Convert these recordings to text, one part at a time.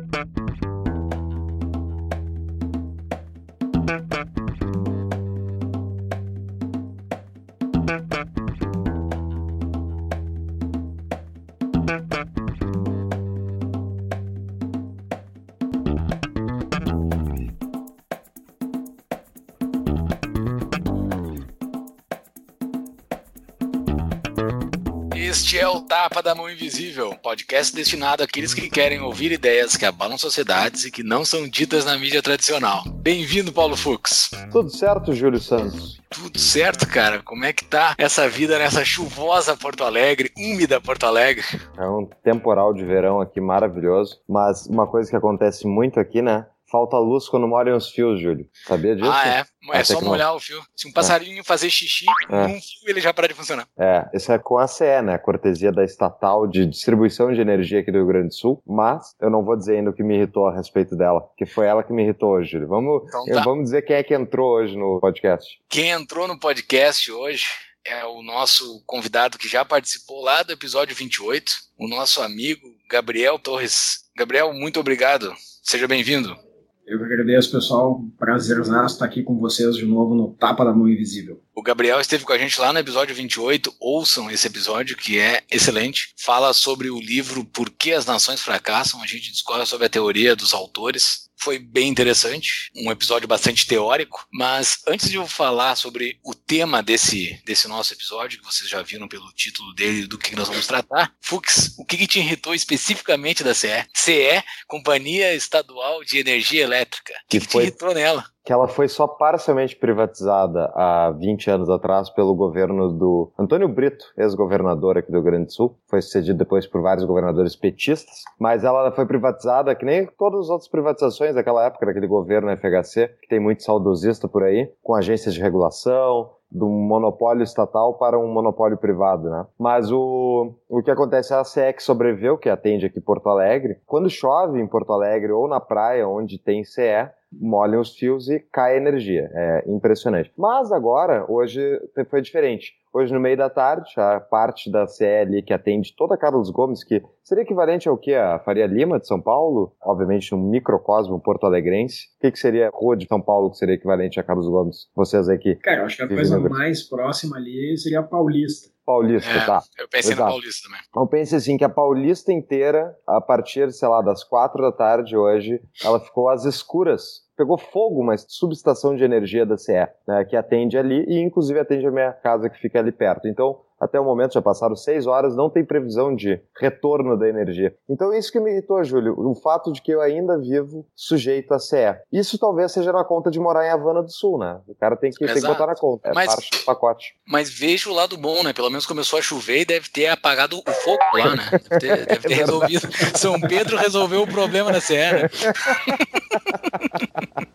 Música Este é o Tapa da Mão Invisível, podcast destinado àqueles que querem ouvir ideias que abalam sociedades e que não são ditas na mídia tradicional. Bem-vindo, Paulo Fux. Tudo certo, Júlio Santos? Tudo certo, cara. Como é que tá essa vida nessa chuvosa Porto Alegre, úmida Porto Alegre? É um temporal de verão aqui maravilhoso, mas uma coisa que acontece muito aqui, né? Falta luz quando molham os fios, Júlio. Sabia disso? Ah, é. É só molhar o fio. Se um passarinho é. fazer xixi, é. num fio ele já para de funcionar. É, isso é com a CE, né? Cortesia da estatal de distribuição de energia aqui do Rio Grande do Sul. Mas eu não vou dizer ainda o que me irritou a respeito dela, que foi ela que me irritou hoje, Júlio. Vamos, então tá. vamos dizer quem é que entrou hoje no podcast. Quem entrou no podcast hoje é o nosso convidado que já participou lá do episódio 28, o nosso amigo Gabriel Torres. Gabriel, muito obrigado. Seja bem-vindo. Eu que agradeço, pessoal. Prazerzaço estar aqui com vocês de novo no Tapa da Mão Invisível. O Gabriel esteve com a gente lá no episódio 28. Ouçam esse episódio, que é excelente. Fala sobre o livro Por que as Nações Fracassam. A gente discorre sobre a teoria dos autores foi bem interessante, um episódio bastante teórico, mas antes de eu falar sobre o tema desse, desse nosso episódio, que vocês já viram pelo título dele do que nós vamos tratar, Fux, o que, que te irritou especificamente da CE? CE, Companhia Estadual de Energia Elétrica. O que, que, que foi... te irritou nela? Que ela foi só parcialmente privatizada há 20 anos atrás pelo governo do Antônio Brito, ex-governador aqui do Rio Grande do Sul. Foi sucedido depois por vários governadores petistas, mas ela foi privatizada que nem todas as outras privatizações daquela época, daquele governo FHC, que tem muito saudosista por aí, com agências de regulação, do monopólio estatal para um monopólio privado, né? Mas o, o que acontece é a CE que sobreviveu, que atende aqui Porto Alegre. Quando chove em Porto Alegre ou na praia onde tem CE, molham os fios e cai a energia. É impressionante. Mas agora, hoje foi diferente. Hoje, no meio da tarde, a parte da CL que atende toda a Carlos Gomes, que seria equivalente ao que? A Faria Lima de São Paulo? Obviamente, um microcosmo porto-alegrense. O que, que seria a Rua de São Paulo que seria equivalente a Carlos Gomes? Vocês aqui. Cara, eu acho que a coisa mais próxima ali seria a Paulista. Paulista, é, tá. Eu pensei Exato. Paulista também. Então pense assim que a Paulista inteira, a partir, sei lá, das quatro da tarde hoje, ela ficou às escuras. Pegou fogo uma subestação de energia da CE, né, que atende ali e inclusive atende a minha casa que fica ali perto. Então, até o momento já passaram seis horas, não tem previsão de retorno da energia. Então isso que me irritou, Júlio, o fato de que eu ainda vivo sujeito a CE. Isso talvez seja na conta de morar em Havana do Sul, né? O cara tem que, tem que botar na conta, é mas, parte do pacote. Mas vejo o lado bom, né? Pelo menos começou a chover e deve ter apagado o fogo lá, né? Deve ter, deve ter é resolvido. São Pedro resolveu o problema da CE, né?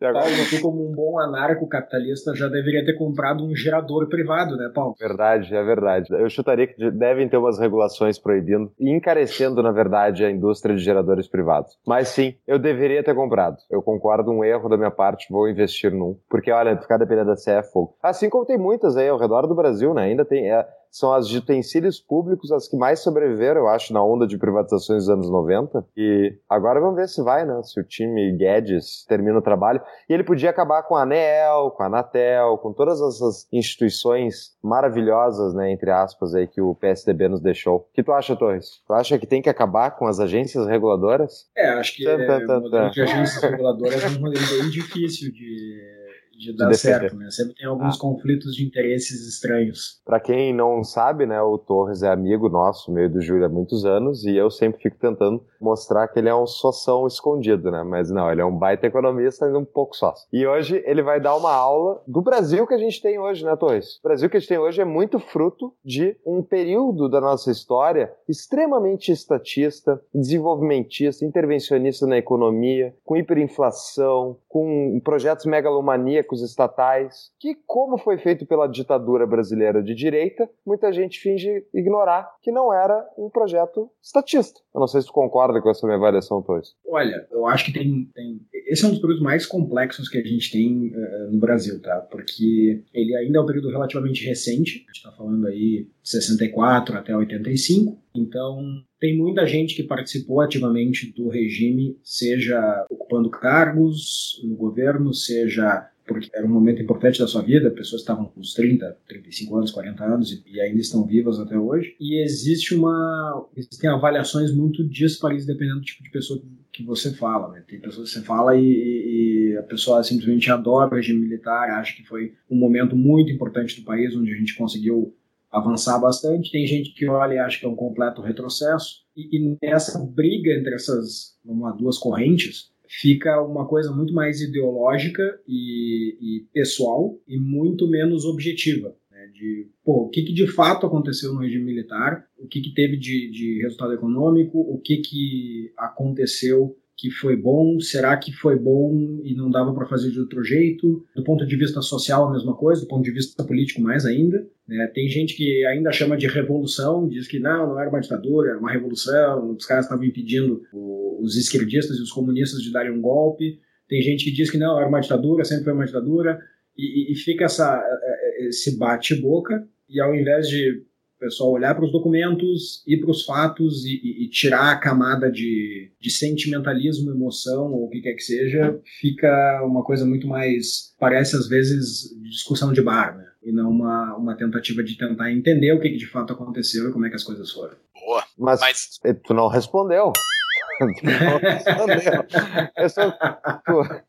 Paulo, tu como um bom anarco-capitalista já deveria ter comprado um gerador privado, né, Paulo? Verdade, é verdade. Eu chutaria que devem ter umas regulações proibindo e encarecendo, na verdade, a indústria de geradores privados. Mas sim, eu deveria ter comprado. Eu concordo, um erro da minha parte, vou investir num. Porque, olha, ficar dependendo da CE é fogo. Assim como tem muitas aí ao redor do Brasil, né? Ainda tem. É, são as de utensílios públicos as que mais sobreviveram, eu acho, na onda de privatizações dos anos 90. E agora vamos ver se vai, né? Se o time Guedes termina o trabalho. E ele podia acabar com a ANEEL, com a Anatel, com todas essas instituições maravilhosas, né, entre aspas, aí que o PSDB nos deixou. O que tu acha, Torres? Tu acha que tem que acabar com as agências reguladoras? É, acho que é, o de agências reguladoras é um modelo bem difícil de de dar de certo, né? Sempre tem alguns ah. conflitos de interesses estranhos. Para quem não sabe, né, o Torres é amigo nosso, meio do Júlio há muitos anos, e eu sempre fico tentando mostrar que ele é um soção escondido, né? Mas não, ele é um baita economista e um pouco sócio. E hoje ele vai dar uma aula do Brasil que a gente tem hoje, né, Torres? O Brasil que a gente tem hoje é muito fruto de um período da nossa história extremamente estatista, desenvolvimentista, intervencionista na economia, com hiperinflação, com projetos megalomaníacos estatais, que, como foi feito pela ditadura brasileira de direita, muita gente finge ignorar que não era um projeto estatista. Eu não sei se tu concorda com essa minha avaliação, Toys. Olha, eu acho que tem, tem esse é um dos períodos mais complexos que a gente tem uh, no Brasil, tá? Porque ele ainda é um período relativamente recente, a gente está falando aí de 64 até 85, então tem muita gente que participou ativamente do regime, seja ocupando cargos no governo, seja porque era um momento importante da sua vida, pessoas estavam com uns 30, 35 anos, 40 anos e, e ainda estão vivas até hoje. E existe uma. Existem avaliações muito dispares dependendo do tipo de pessoa que você fala. Né? Tem pessoas que você fala e, e, a pessoa simplesmente adora o regime militar, acha que foi um momento muito importante do país, onde a gente conseguiu avançar bastante. Tem gente que olha e acha que é um completo retrocesso. E, e nessa briga entre essas lá, duas correntes, fica uma coisa muito mais ideológica e, e pessoal e muito menos objetiva. Né? De pô, o que, que, de fato aconteceu no regime militar, o que, que teve de, de resultado econômico, o que, que aconteceu que foi bom? Será que foi bom e não dava para fazer de outro jeito? Do ponto de vista social, a mesma coisa, do ponto de vista político, mais ainda. Né? Tem gente que ainda chama de revolução, diz que não, não era uma ditadura, era uma revolução, os caras estavam impedindo os esquerdistas e os comunistas de darem um golpe. Tem gente que diz que não, era uma ditadura, sempre foi uma ditadura, e, e fica essa, esse bate-boca, e ao invés de o pessoal olhar para os documentos, ir para os fatos e, e, e, tirar a camada de, de sentimentalismo, emoção ou o que quer que seja, fica uma coisa muito mais, parece às vezes discussão de bar, né? E não uma, uma tentativa de tentar entender o que, que de fato aconteceu e como é que as coisas foram. Boa. Mas, Mas... tu não respondeu.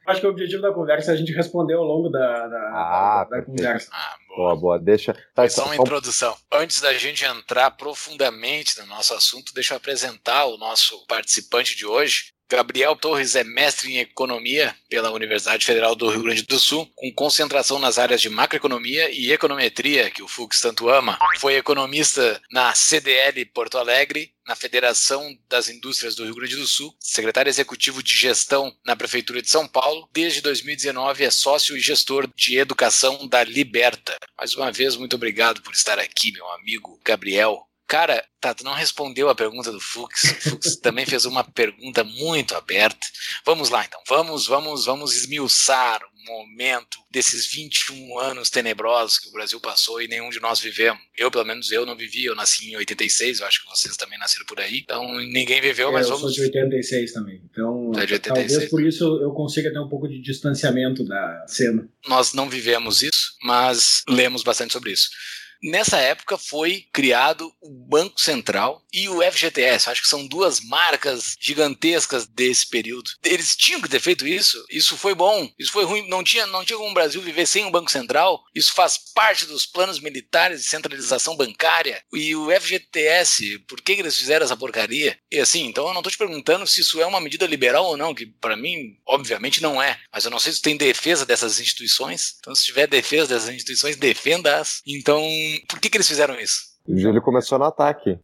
Acho que o objetivo da conversa é a gente responder ao longo da, da, ah, da, da conversa. Ah, boa. boa, boa. Deixa. Tá, só uma então, introdução. Antes da gente entrar profundamente no nosso assunto, deixa eu apresentar o nosso participante de hoje. Gabriel Torres é mestre em economia pela Universidade Federal do Rio Grande do Sul, com concentração nas áreas de macroeconomia e econometria, que o Fux tanto ama. Foi economista na CDL Porto Alegre, na Federação das Indústrias do Rio Grande do Sul, secretário executivo de gestão na Prefeitura de São Paulo. Desde 2019 é sócio e gestor de educação da Liberta. Mais uma vez, muito obrigado por estar aqui, meu amigo Gabriel. Cara, tá, tu não respondeu a pergunta do Fux. O Fux também fez uma pergunta muito aberta. Vamos lá, então. Vamos, vamos, vamos esmiuçar o momento desses 21 anos tenebrosos que o Brasil passou e nenhum de nós vivemos. Eu, pelo menos, eu não vivi. Eu nasci em 86, eu acho que vocês também nasceram por aí. Então, ninguém viveu, é, mas eu vamos... Eu sou de 86 também. Então, é de 86. talvez por isso eu consiga ter um pouco de distanciamento da cena. Nós não vivemos isso, mas lemos bastante sobre isso. Nessa época foi criado o Banco Central e o FGTS. Acho que são duas marcas gigantescas desse período. Eles tinham que ter feito isso. Isso foi bom. Isso foi ruim. Não tinha, não tinha como o Brasil viver sem o Banco Central. Isso faz parte dos planos militares de centralização bancária. E o FGTS, por que, que eles fizeram essa porcaria? E assim, então eu não estou te perguntando se isso é uma medida liberal ou não, que para mim, obviamente, não é. Mas eu não sei se tem defesa dessas instituições. Então, se tiver defesa dessas instituições, defenda-as. Então, por que, que eles fizeram isso? O Júlio começou no ataque.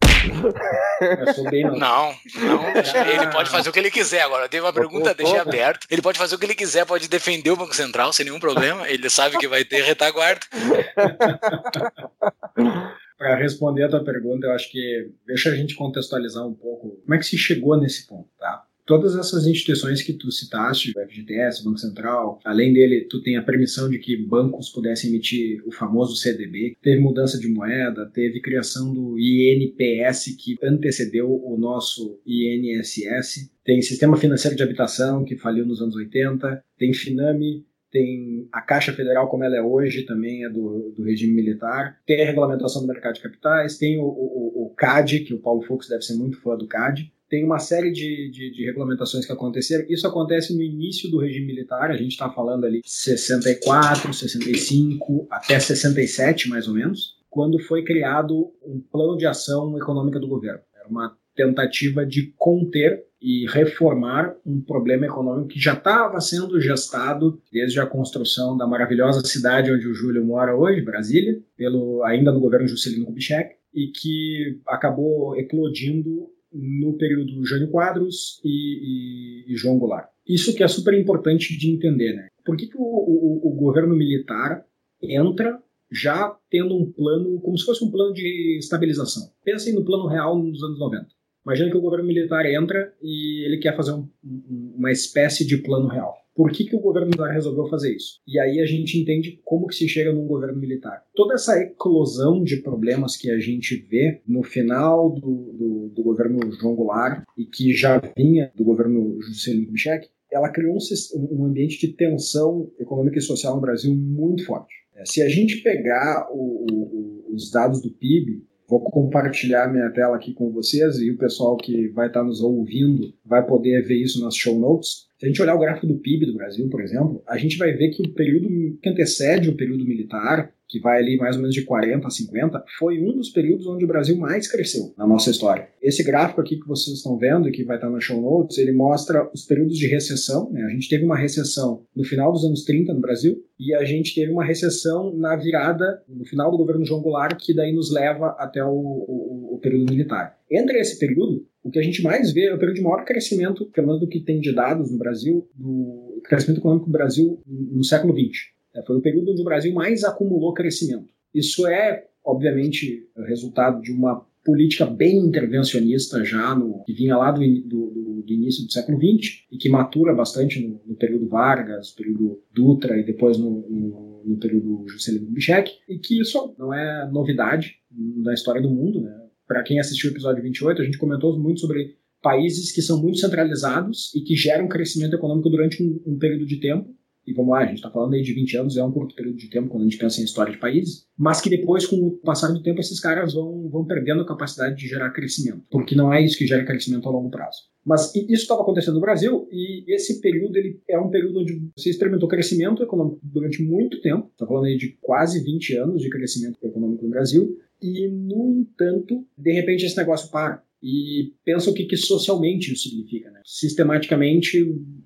Não, não. Ele pode fazer o que ele quiser. Agora, teve uma pergunta, deixei aberto. Ele pode fazer o que ele quiser, pode defender o Banco Central sem nenhum problema. Ele sabe que vai ter retaguarda. Para responder a tua pergunta, eu acho que deixa a gente contextualizar um pouco como é que se chegou nesse ponto, tá? Todas essas instituições que tu citaste, o FGTS, Banco Central, além dele, tu tem a permissão de que bancos pudessem emitir o famoso CDB, teve mudança de moeda, teve criação do INPS que antecedeu o nosso INSS, tem Sistema Financeiro de Habitação que faliu nos anos 80, tem Finame, tem a Caixa Federal como ela é hoje, também é do, do regime militar, tem a regulamentação do mercado de capitais, tem o, o, o CAD, que o Paulo Fux deve ser muito fã do CAD, tem uma série de, de, de, regulamentações que aconteceram. Isso acontece no início do regime militar, a gente está falando ali 64, 65, até 67, mais ou menos, quando foi criado um plano de ação econômica do governo. Era uma tentativa de conter e reformar um problema econômico que já estava sendo gestado desde a construção da maravilhosa cidade onde o Júlio mora hoje, Brasília, pelo ainda no governo Juscelino Kubitschek, e que acabou eclodindo no período Jânio Quadros e, e, e, João Goulart. Isso que é super importante de entender, né? Por que, que o, o, o, governo militar entra já tendo um plano, como se fosse um plano de estabilização? Pensem no plano real nos anos 90. Imagina que o governo militar entra e ele quer fazer um, um, uma espécie de plano real. Por que, que o governo militar resolveu fazer isso? E aí a gente entende como que se chega num governo militar. Toda essa eclosão de problemas que a gente vê no final do, do, do governo João Goulart e que já vinha do governo Juscelino Kubitschek, ela criou um, um, ambiente de tensão econômica e social no Brasil muito forte. É, se a gente pegar o, o, os dados do PIB, Vou compartilhar minha tela aqui com vocês e o pessoal que vai estar nos ouvindo vai poder ver isso nas show notes. Se a gente olhar o gráfico do PIB do Brasil, por exemplo, a gente vai ver que o período que antecede o período militar, que vai ali mais ou menos de 40 a 50, foi um dos períodos onde o Brasil mais cresceu na nossa história. Esse gráfico aqui que vocês estão vendo e que vai estar na show notes, ele mostra os períodos de recessão. Né? A gente teve uma recessão no final dos anos 30 no Brasil e a gente teve uma recessão na virada, no final do governo João Goulart, que daí nos leva até o, o, o período militar. Entre esse período, o que a gente mais vê é o período de maior crescimento, pelo menos do que tem de dados no Brasil, do crescimento econômico do Brasil no século XX. É, foi o período onde o Brasil mais acumulou crescimento. Isso é, obviamente, resultado de uma política bem intervencionista já, no, que vinha lá do, do, do início do século XX e que matura bastante no, no período Vargas, período Dutra e depois no, no, no período Juscelino Kubitschek, e que isso não é novidade na história do mundo. Né? Para quem assistiu o episódio 28, a gente comentou muito sobre países que são muito centralizados e que geram crescimento econômico durante um, um período de tempo e vamos lá, a gente está falando aí de 20 anos, é um curto período de tempo quando a gente pensa em história de países, mas que depois, com o passar do tempo, esses caras vão, vão perdendo a capacidade de gerar crescimento, porque não é isso que gera crescimento a longo prazo. Mas isso estava acontecendo no Brasil e esse período ele é um período onde você experimentou crescimento econômico durante muito tempo, está falando aí de quase 20 anos de crescimento econômico no Brasil, e, no entanto, de repente esse negócio para e pensa o que, que socialmente isso significa. Né? Sistematicamente,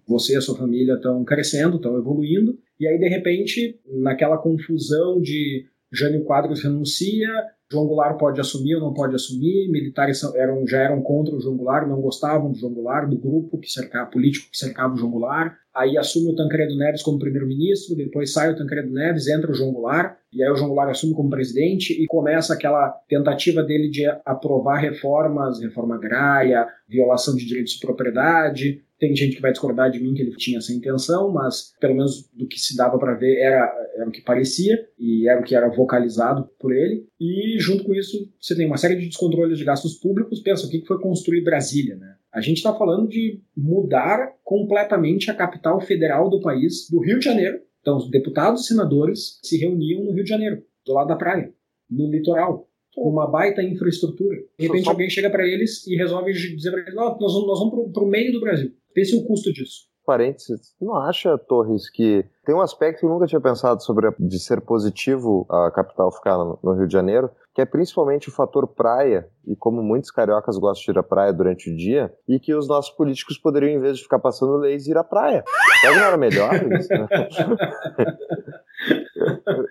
você e a sua família estão crescendo, estão evoluindo, e aí, de repente, naquela confusão de Jânio Quadros renuncia, João Goulart pode assumir ou não pode assumir, militares eram, já eram contra o João Goulart, não gostavam do João Goulart, do grupo que cercava, político que cercava o João Goulart, aí assume o Tancredo Neves como primeiro-ministro, depois sai o Tancredo Neves, entra o João Goulart, e aí o João Goulart assume como presidente e começa aquela tentativa dele de aprovar reformas, reforma agrária, violação de direitos de propriedade, tem gente que vai discordar de mim que ele tinha essa intenção, mas pelo menos do que se dava para ver era, era o que parecia e era o que era vocalizado por ele. E junto com isso, você tem uma série de descontroles de gastos públicos. Pensa o que foi construir Brasília, né? A gente está falando de mudar completamente a capital federal do país, do Rio de Janeiro. Então, os deputados e senadores se reuniam no Rio de Janeiro, do lado da praia, no litoral com uma baita infraestrutura. De repente alguém chega para eles e resolve dizer para eles: nós vamos, nós vamos para o meio do Brasil. Pense o custo disso. Parênteses, não acha, Torres, que tem um aspecto que eu nunca tinha pensado sobre de ser positivo a capital ficar no Rio de Janeiro, que é principalmente o fator praia, e como muitos cariocas gostam de ir à praia durante o dia, e que os nossos políticos poderiam, em vez de ficar passando leis, ir à praia. Sabe não era melhor isso? Né?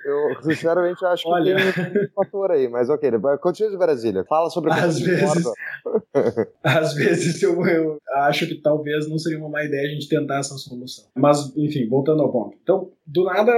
eu, sinceramente acho que Olha... tem um fator aí, mas ok, continua de Brasília. Fala sobre às vezes, às vezes eu, eu, acho que talvez não seria uma má ideia a gente tentar essa solução. Mas, enfim, voltando ao ponto. Então, do nada,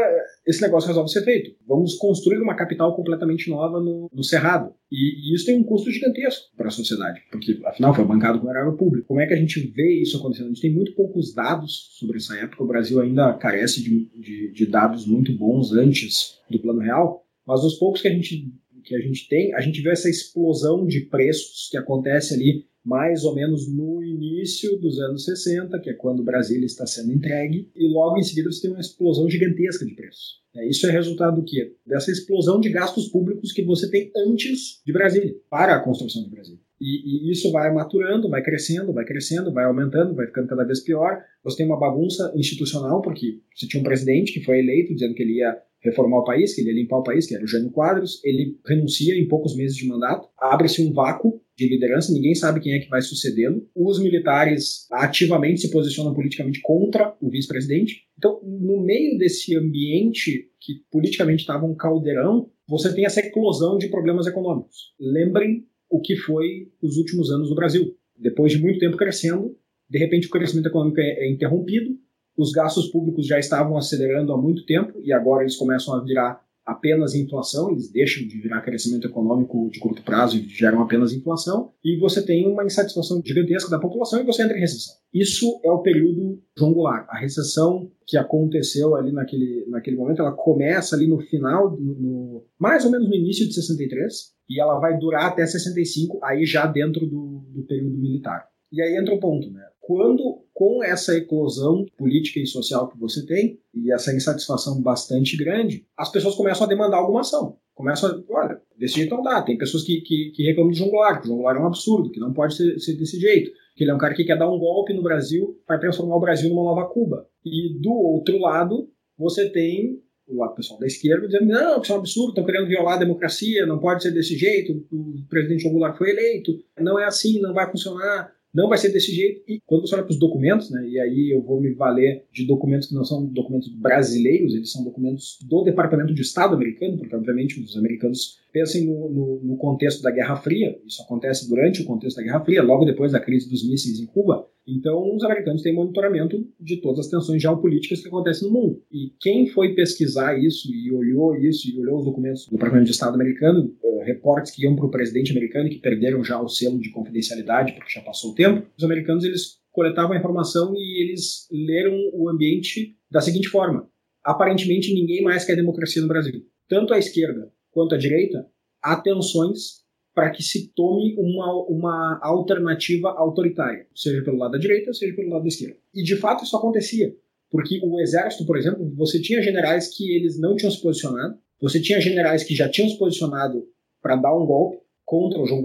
esse negócio resolve ser feito. Vamos construir uma capital completamente nova no, no Cerrado. E, e, isso tem um custo gigantesco para a sociedade, porque afinal foi bancado com erário público. Como é que a gente vê isso acontecendo? A gente tem muito poucos dados sobre essa época. O Brasil ainda carece de, de, de dados muito bons antes do Plano Real, mas os poucos que a gente que a gente tem, a gente vê essa explosão de preços que acontece ali mais ou menos no início dos anos 60, que é quando Brasília está sendo entregue, e logo em seguida você tem uma explosão gigantesca de preços. É, isso é resultado do quê? Dessa explosão de gastos públicos que você tem antes de Brasília, para a construção de Brasília. E, e, isso vai maturando, vai crescendo, vai crescendo, vai aumentando, vai ficando cada vez pior. Você tem uma bagunça institucional, porque você tinha um presidente que foi eleito dizendo que ele ia reformar o país, que ele ia limpar o país, que era o Jânio Quadros, ele renuncia em poucos meses de mandato, abre-se um vácuo de liderança, ninguém sabe quem é que vai sucedê-lo. Os militares ativamente se posicionam politicamente contra o vice-presidente. Então, no meio desse ambiente que politicamente estava um caldeirão, você tem essa eclosão de problemas econômicos. Lembrem o que foi os últimos anos no Brasil. Depois de muito tempo crescendo, de repente o crescimento econômico é, interrompido, os gastos públicos já estavam acelerando há muito tempo e agora eles começam a virar apenas inflação, eles deixam de virar crescimento econômico de curto prazo e geram apenas inflação, e você tem uma insatisfação gigantesca da população e você entra em recessão. Isso é o período João Goulart. A recessão que aconteceu ali naquele, naquele momento, ela começa ali no final, no, no, mais ou menos no início de 63, e ela vai durar até 65, aí já dentro do, do período militar. E aí entra o ponto, né? Quando, com essa eclosão política e social que você tem, e essa insatisfação bastante grande, as pessoas começam a demandar alguma ação. Começam a, olha, desse jeito não dá. Tem pessoas que, que, que reclamam do João Goulart, que o João Goulart é um absurdo, que não pode ser, ser desse jeito, que ele é um cara que quer dar um golpe no Brasil para transformar o Brasil numa nova Cuba. E do outro lado, você tem o lado pessoal da esquerda dizendo não, isso é um absurdo, estão querendo violar a democracia, não pode ser desse jeito, o presidente Goulart foi eleito, não é assim, não vai funcionar não vai ser desse jeito. E quando você olha para os documentos, né, e aí eu vou me valer de documentos que não são documentos brasileiros, eles são documentos do Departamento de Estado americano, porque obviamente os americanos pensem no, no, no contexto da Guerra Fria, isso acontece durante o contexto da Guerra Fria, logo depois da crise dos mísseis em Cuba. Então, os americanos têm monitoramento de todas as tensões geopolíticas que acontecem no mundo. E quem foi pesquisar isso e olhou isso e olhou os documentos do Departamento de Estado americano, uh, reportes que iam para o presidente americano e que perderam já o selo de confidencialidade porque já passou o tempo, os americanos eles coletavam a informação e eles leram o ambiente da seguinte forma: aparentemente ninguém mais quer democracia no Brasil. Tanto a esquerda quanto a direita há tensões para que se tome uma, uma alternativa autoritária, seja pelo lado da direita, seja pelo lado da esquerda. E de fato isso acontecia, porque o exército, por exemplo, você tinha generais que eles não tinham se posicionado, você tinha generais que já tinham se posicionado para dar um golpe contra o João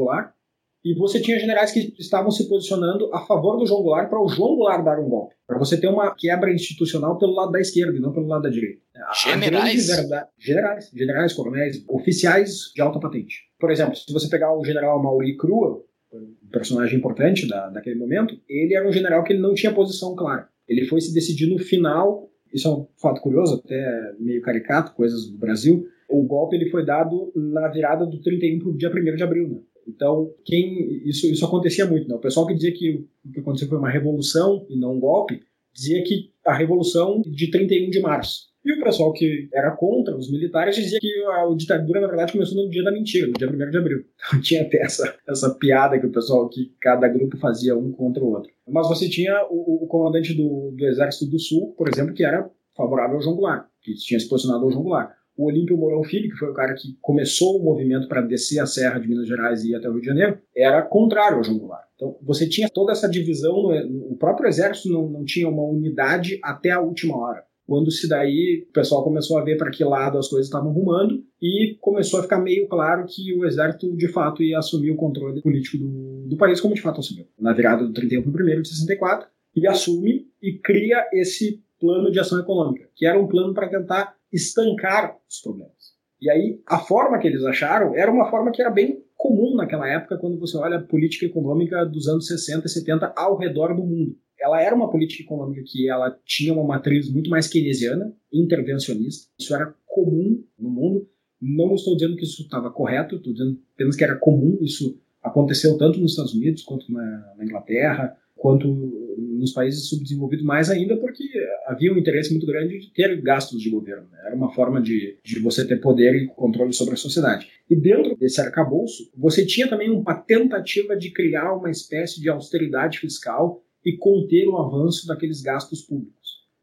e você tinha generais que estavam se posicionando a favor do João Goulart para o João Goulart dar um golpe. Para você ter uma quebra institucional pelo lado da esquerda e não pelo lado da direita. Generais? Verdade, generais, generais, coronéis, oficiais de alta patente. Por exemplo, se você pegar o general Mauri Crua, um personagem importante da, daquele momento, ele era um general que ele não tinha posição clara. Ele foi se decidir no final, isso é um fato curioso, até meio caricato, coisas do Brasil, o golpe ele foi dado na virada do 31 para o dia 1 de abril, né? Então, quem isso, isso acontecia muito. Né? O pessoal que dizia que o que aconteceu foi uma revolução e não um golpe, dizia que a revolução de 31 de março. E o pessoal que era contra os militares dizia que a ditadura, na verdade, começou no dia da mentira, no dia 1 de abril. Então tinha até essa, essa piada que o pessoal, que cada grupo fazia um contra o outro. Mas você tinha o, o comandante do, do Exército do Sul, por exemplo, que era favorável ao João Goulart, que tinha se posicionado ao João Goulart o Olímpio Mourão Filho, que foi o cara que começou o movimento para descer a Serra de Minas Gerais e ir até o Rio de Janeiro, era contrário ao João Goulart. Então, você tinha toda essa divisão, no, o próprio exército não, não tinha uma unidade até a última hora. Quando se daí o pessoal começou a ver para que lado as coisas estavam rumando e começou a ficar meio claro que o exército de fato ia assumir o controle político do, do país, como de fato assumiu. Na virada do 31 para o 1 de 64, ele assume e cria esse plano de ação econômica, que era um plano para tentar estancar os problemas. E aí, a forma que eles acharam era uma forma que era bem comum naquela época, quando você olha a política econômica dos anos 60 e 70 ao redor do mundo. Ela era uma política econômica que ela tinha uma matriz muito mais keynesiana, intervencionista. Isso era comum no mundo. Não estou dizendo que isso estava correto, estou dizendo apenas que era comum. Isso aconteceu tanto nos Estados Unidos quanto na, na Inglaterra, quanto nos países subdesenvolvidos mais ainda, porque havia um interesse muito grande de ter gastos de governo. Né? Era uma forma de, de você ter poder e controle sobre a sociedade. E dentro desse arcabouço, você tinha também uma tentativa de criar uma espécie de austeridade fiscal e conter o avanço daqueles gastos públicos.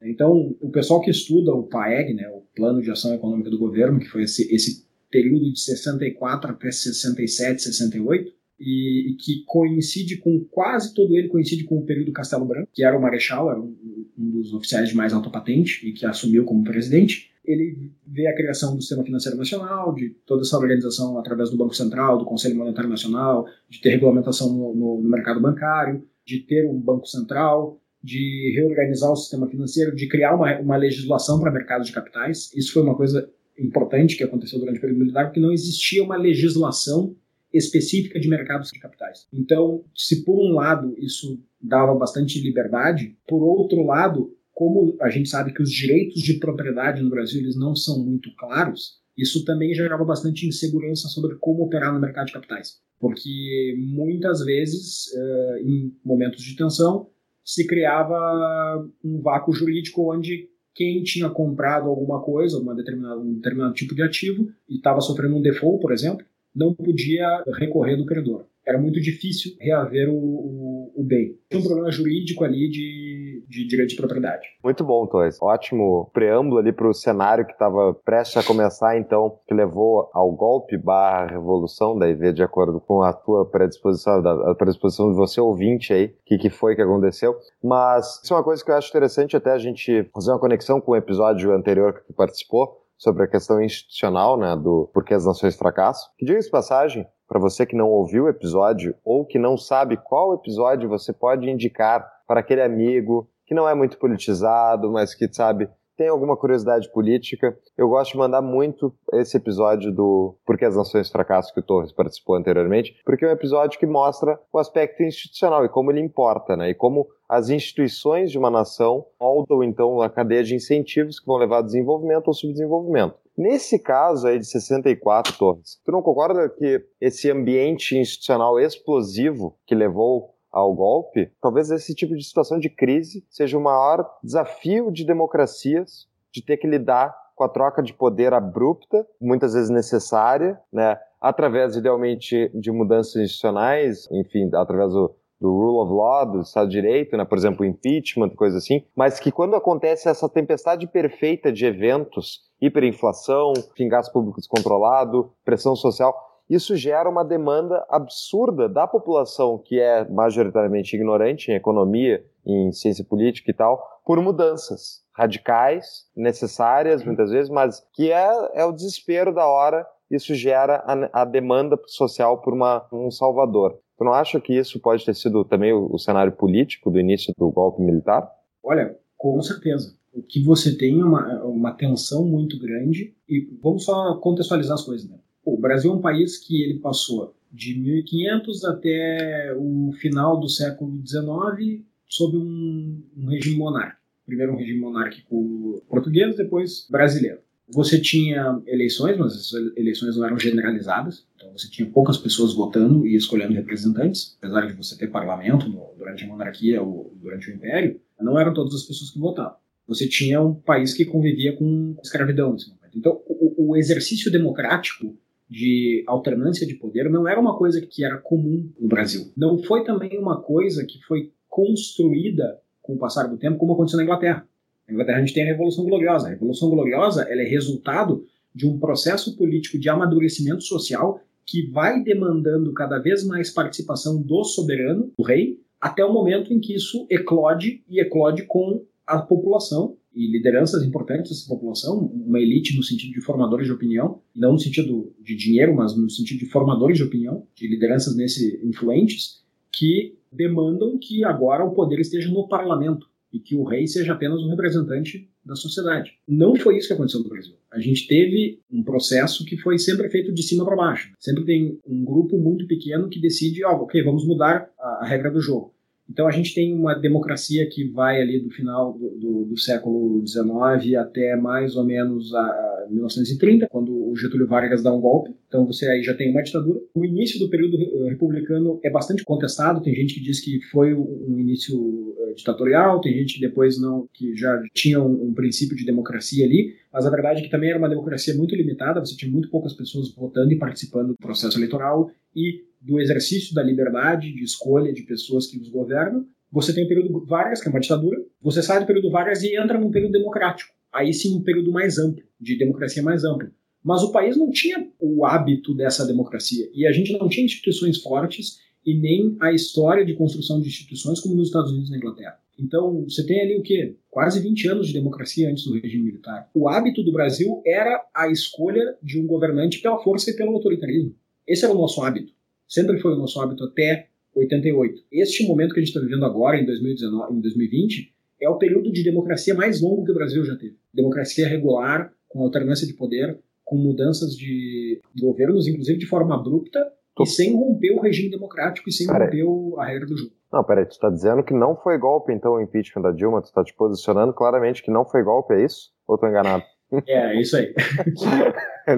Então, o pessoal que estuda o PAEG, né, o Plano de Ação Econômica do Governo, que foi esse, esse período de 64 até 67, 68, e, e, que coincide com quase todo ele coincide com o período Castelo Branco, que era o marechal, era um, um dos oficiais de mais alta patente e que assumiu como presidente. Ele vê a criação do Sistema Financeiro Nacional, de toda essa organização através do Banco Central, do Conselho Monetário Nacional, de ter regulamentação no, no, no mercado bancário, de ter um Banco Central, de reorganizar o sistema financeiro, de criar uma, uma legislação para mercados de capitais. Isso foi uma coisa importante que aconteceu durante o período militar, porque não existia uma legislação específica de mercados de capitais. Então, se por um lado isso dava bastante liberdade, por outro lado, como a gente sabe que os direitos de propriedade no Brasil eles não são muito claros, isso também gerava bastante insegurança sobre como operar no mercado de capitais. Porque muitas vezes, eh, em momentos de tensão, se criava um vácuo jurídico onde quem tinha comprado alguma coisa, uma um determinado tipo de ativo, e estava sofrendo um default, por exemplo, não podia recorrer do credor. Era muito difícil reaver o, o, o bem. Tem um problema jurídico ali de, de direito de propriedade. Muito bom, Toys. Ótimo preâmbulo ali para o cenário que estava prestes a começar, então, que levou ao golpe barra revolução, daí ver de acordo com a tua predisposição, a predisposição de você ouvinte aí, o que, que foi que aconteceu. Mas isso é uma coisa que eu acho interessante até a gente fazer uma conexão com o episódio anterior que tu participou, sobre a questão institucional, né, do porquê as nações fracassam. Que diga de passagem, para você que não ouviu o episódio ou que não sabe qual episódio você pode indicar para aquele amigo que não é muito politizado, mas que sabe tem alguma curiosidade política, eu gosto de mandar muito esse episódio do Porquê as Nações Fracassam que o Torres participou anteriormente, porque é um episódio que mostra o aspecto institucional e como ele importa, né? E como as instituições de uma nação moldam então a cadeia de incentivos que vão levar ao desenvolvimento ou subdesenvolvimento. Nesse caso aí de 64, Torres, tu não concorda que esse ambiente institucional explosivo que levou ao golpe, talvez esse tipo de situação de crise seja o maior desafio de democracias de ter que lidar com a troca de poder abrupta, muitas vezes necessária, né, através idealmente de mudanças institucionais, enfim, através do, do rule of law, do Estado de Direito, né, por exemplo, impeachment, coisa assim, mas que quando acontece essa tempestade perfeita de eventos, hiperinflação, enfim, gasto público descontrolado, pressão social, isso gera uma demanda absurda da população que é majoritariamente ignorante em economia, em ciência política e tal, por mudanças radicais, necessárias muitas vezes, mas que é, é o desespero da hora. Isso gera a, a demanda social por uma, um salvador. Tu não acha que isso pode ter sido também o, o cenário político do início do golpe militar? Olha, com certeza. O que você tem é uma, uma tensão muito grande e vamos só contextualizar as coisas, né? O Brasil é um país que ele passou de 1500 até o final do século XIX sob um, um regime monárquico. Primeiro um regime monárquico português, depois brasileiro. Você tinha eleições, mas essas eleições não eram generalizadas, então você tinha poucas pessoas votando e escolhendo representantes, apesar de você ter parlamento no, durante a monarquia ou durante o império, não eram todas as pessoas que votavam. Você tinha um país que convivia com escravidão nesse momento. Então, o, o exercício democrático de alternância de poder não era uma coisa que era comum no Brasil. Não foi também uma coisa que foi construída com o passar do tempo, como aconteceu na Inglaterra. Na Inglaterra a gente tem a Revolução Gloriosa. A Revolução Gloriosa ela é resultado de um processo político de amadurecimento social que vai demandando cada vez mais participação do soberano, do rei, até o momento em que isso eclode e eclode com a população e lideranças importantes dessa população, uma elite no sentido de formadores de opinião, não no sentido de dinheiro, mas no sentido de formadores de opinião, de lideranças nesse influentes, que demandam que agora o poder esteja no parlamento e que o rei seja apenas um representante da sociedade. Não foi isso que aconteceu no Brasil. A gente teve um processo que foi sempre feito de cima para baixo. Sempre tem um grupo muito pequeno que decide, oh, ok, vamos mudar a regra do jogo. Então a gente tem uma democracia que vai ali do final do, do, do século XIX até mais ou menos a, a 1930, quando o Getúlio Vargas dá um golpe. Então você aí já tem uma ditadura. O início do período republicano é bastante contestado. Tem gente que diz que foi um início uh, ditatorial, tem gente que depois não, que já tinha um, um princípio de democracia ali. Mas a verdade é que também era uma democracia muito limitada. Você tinha muito poucas pessoas votando e participando do processo eleitoral e do exercício da liberdade de escolha de pessoas que os governam. Você tem o período Vargas, que é uma ditadura. Você sai do período Vargas e entra num período democrático. Aí sim, um período mais amplo, de democracia mais ampla. Mas o país não tinha o hábito dessa democracia. E a gente não tinha instituições fortes e nem a história de construção de instituições como nos Estados Unidos e na Inglaterra. Então, você tem ali o quê? Quase 20 anos de democracia antes do regime militar. O hábito do Brasil era a escolha de um governante pela força e pelo autoritarismo. Esse era o nosso hábito. Sempre foi o nosso hábito até 88. Este momento que a gente está vivendo agora, em 2019, em 2020, é o período de democracia mais longo que o Brasil já teve. Democracia regular, com alternância de poder, com mudanças de governos, inclusive de forma abrupta, e sem romper o regime democrático e sem Pera romper o, a regra do jogo. Não, peraí, tu está dizendo que não foi golpe, então, o impeachment da Dilma? Tu está te posicionando claramente que não foi golpe, é isso? Ou estou enganado? É, é isso aí.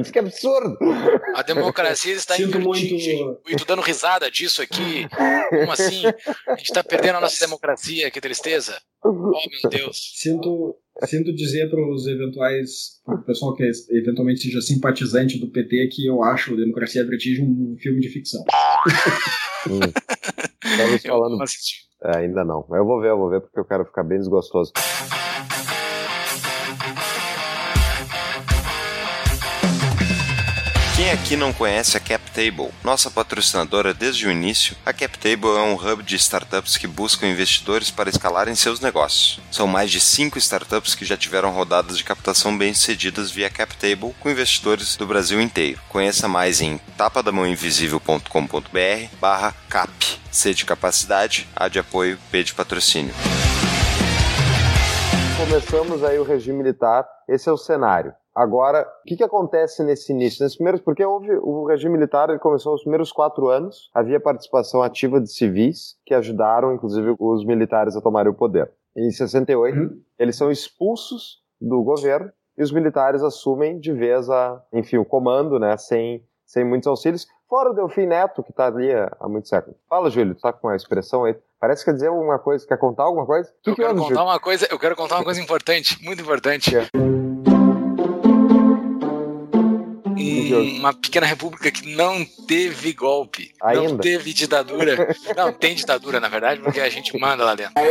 Isso que é absurdo. A democracia está Sinto em muito... E tu dando risada disso aqui. Como assim? A gente está perdendo a nossa democracia, que tristeza. Oh, meu Deus. Sinto, Sinto dizer para os eventuais, para o pessoal que eventualmente seja simpatizante do PT, que eu acho Democracia e Vertigem um filme de ficção. hum. Estamos falando. É, ainda não. Eu vou ver, eu vou ver porque eu quero ficar bem desgostoso. Aqui não conhece a CapTable? Nossa patrocinadora desde o início, a CapTable é um hub de startups que buscam investidores para escalarem seus negócios. São mais de 5 startups que já tiveram rodadas de captação bem-sucedidas via CapTable com investidores do Brasil inteiro. Conheça mais em tapadamãoinvisível.com.br barra cap. C de capacidade, A de apoio, P de patrocínio. Começamos aí o regime militar, esse é o cenário. Agora, o que, que acontece nesse início? Nesses primeiros, porque houve o regime militar, ele começou nos primeiros quatro anos, havia participação ativa de civis que ajudaram, inclusive, os militares a tomarem o poder. Em 68, uhum. eles são expulsos do governo e os militares assumem de vez a, enfim, o comando, né, sem, sem muitos auxílios. Fora o Delfim Neto, que está ali há, muitos séculos. Fala, Júlio, tu tá com a expressão aí. Parece que quer dizer alguma coisa, quer contar alguma coisa? Que eu, que quero contar uma coisa eu quero contar uma coisa importante, muito importante. É. uma pequena república que não teve golpe, Ainda? não teve ditadura. Não, tem ditadura, na verdade, porque a gente manda lá dentro.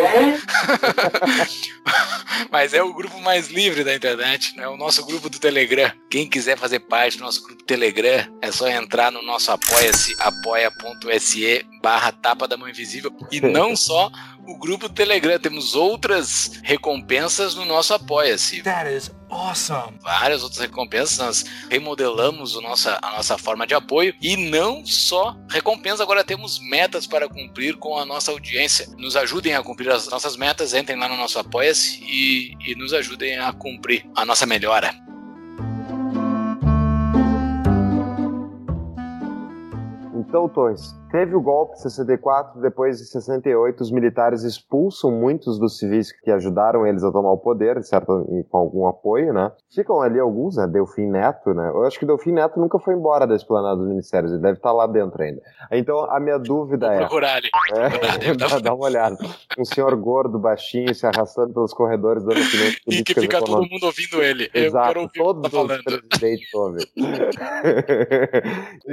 Mas é o grupo mais livre da internet, né? o nosso grupo do Telegram. Quem quiser fazer parte do nosso grupo Telegram, é só entrar no nosso apoia-se, apoia.se barra tapa da mão invisível. E não só o grupo do Telegram, temos outras recompensas no nosso apoia-se. That is awesome! Várias outras recompensas, nós remodelamos o a nossa forma de apoio e não só recompensa, agora temos metas para cumprir com a nossa audiência. Nos ajudem a cumprir as nossas metas, entrem lá no nosso apoia-se e, e nos ajudem a cumprir a nossa melhora. Então, Torres, Teve o golpe em 64, depois de 68 os militares expulsam muitos dos civis que ajudaram eles a tomar o poder, certo, com algum apoio, né? Ficam ali alguns, né? Delfim Neto, né? Eu acho que Delfim Neto nunca foi embora da esplanada dos ministérios, ele deve estar lá dentro ainda. Então a minha dúvida Vou é. Procurar ali. É, dá, dá uma olhada. Um senhor gordo, baixinho, se arrastando pelos corredores dando opiniões E que fica todo mundo ouvindo ele. Exato, todos tá os presidentes ouvem.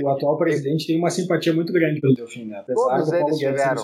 o atual presidente tem uma simpatia muito grande pelo Delfim Neto. Todos eles tiveram.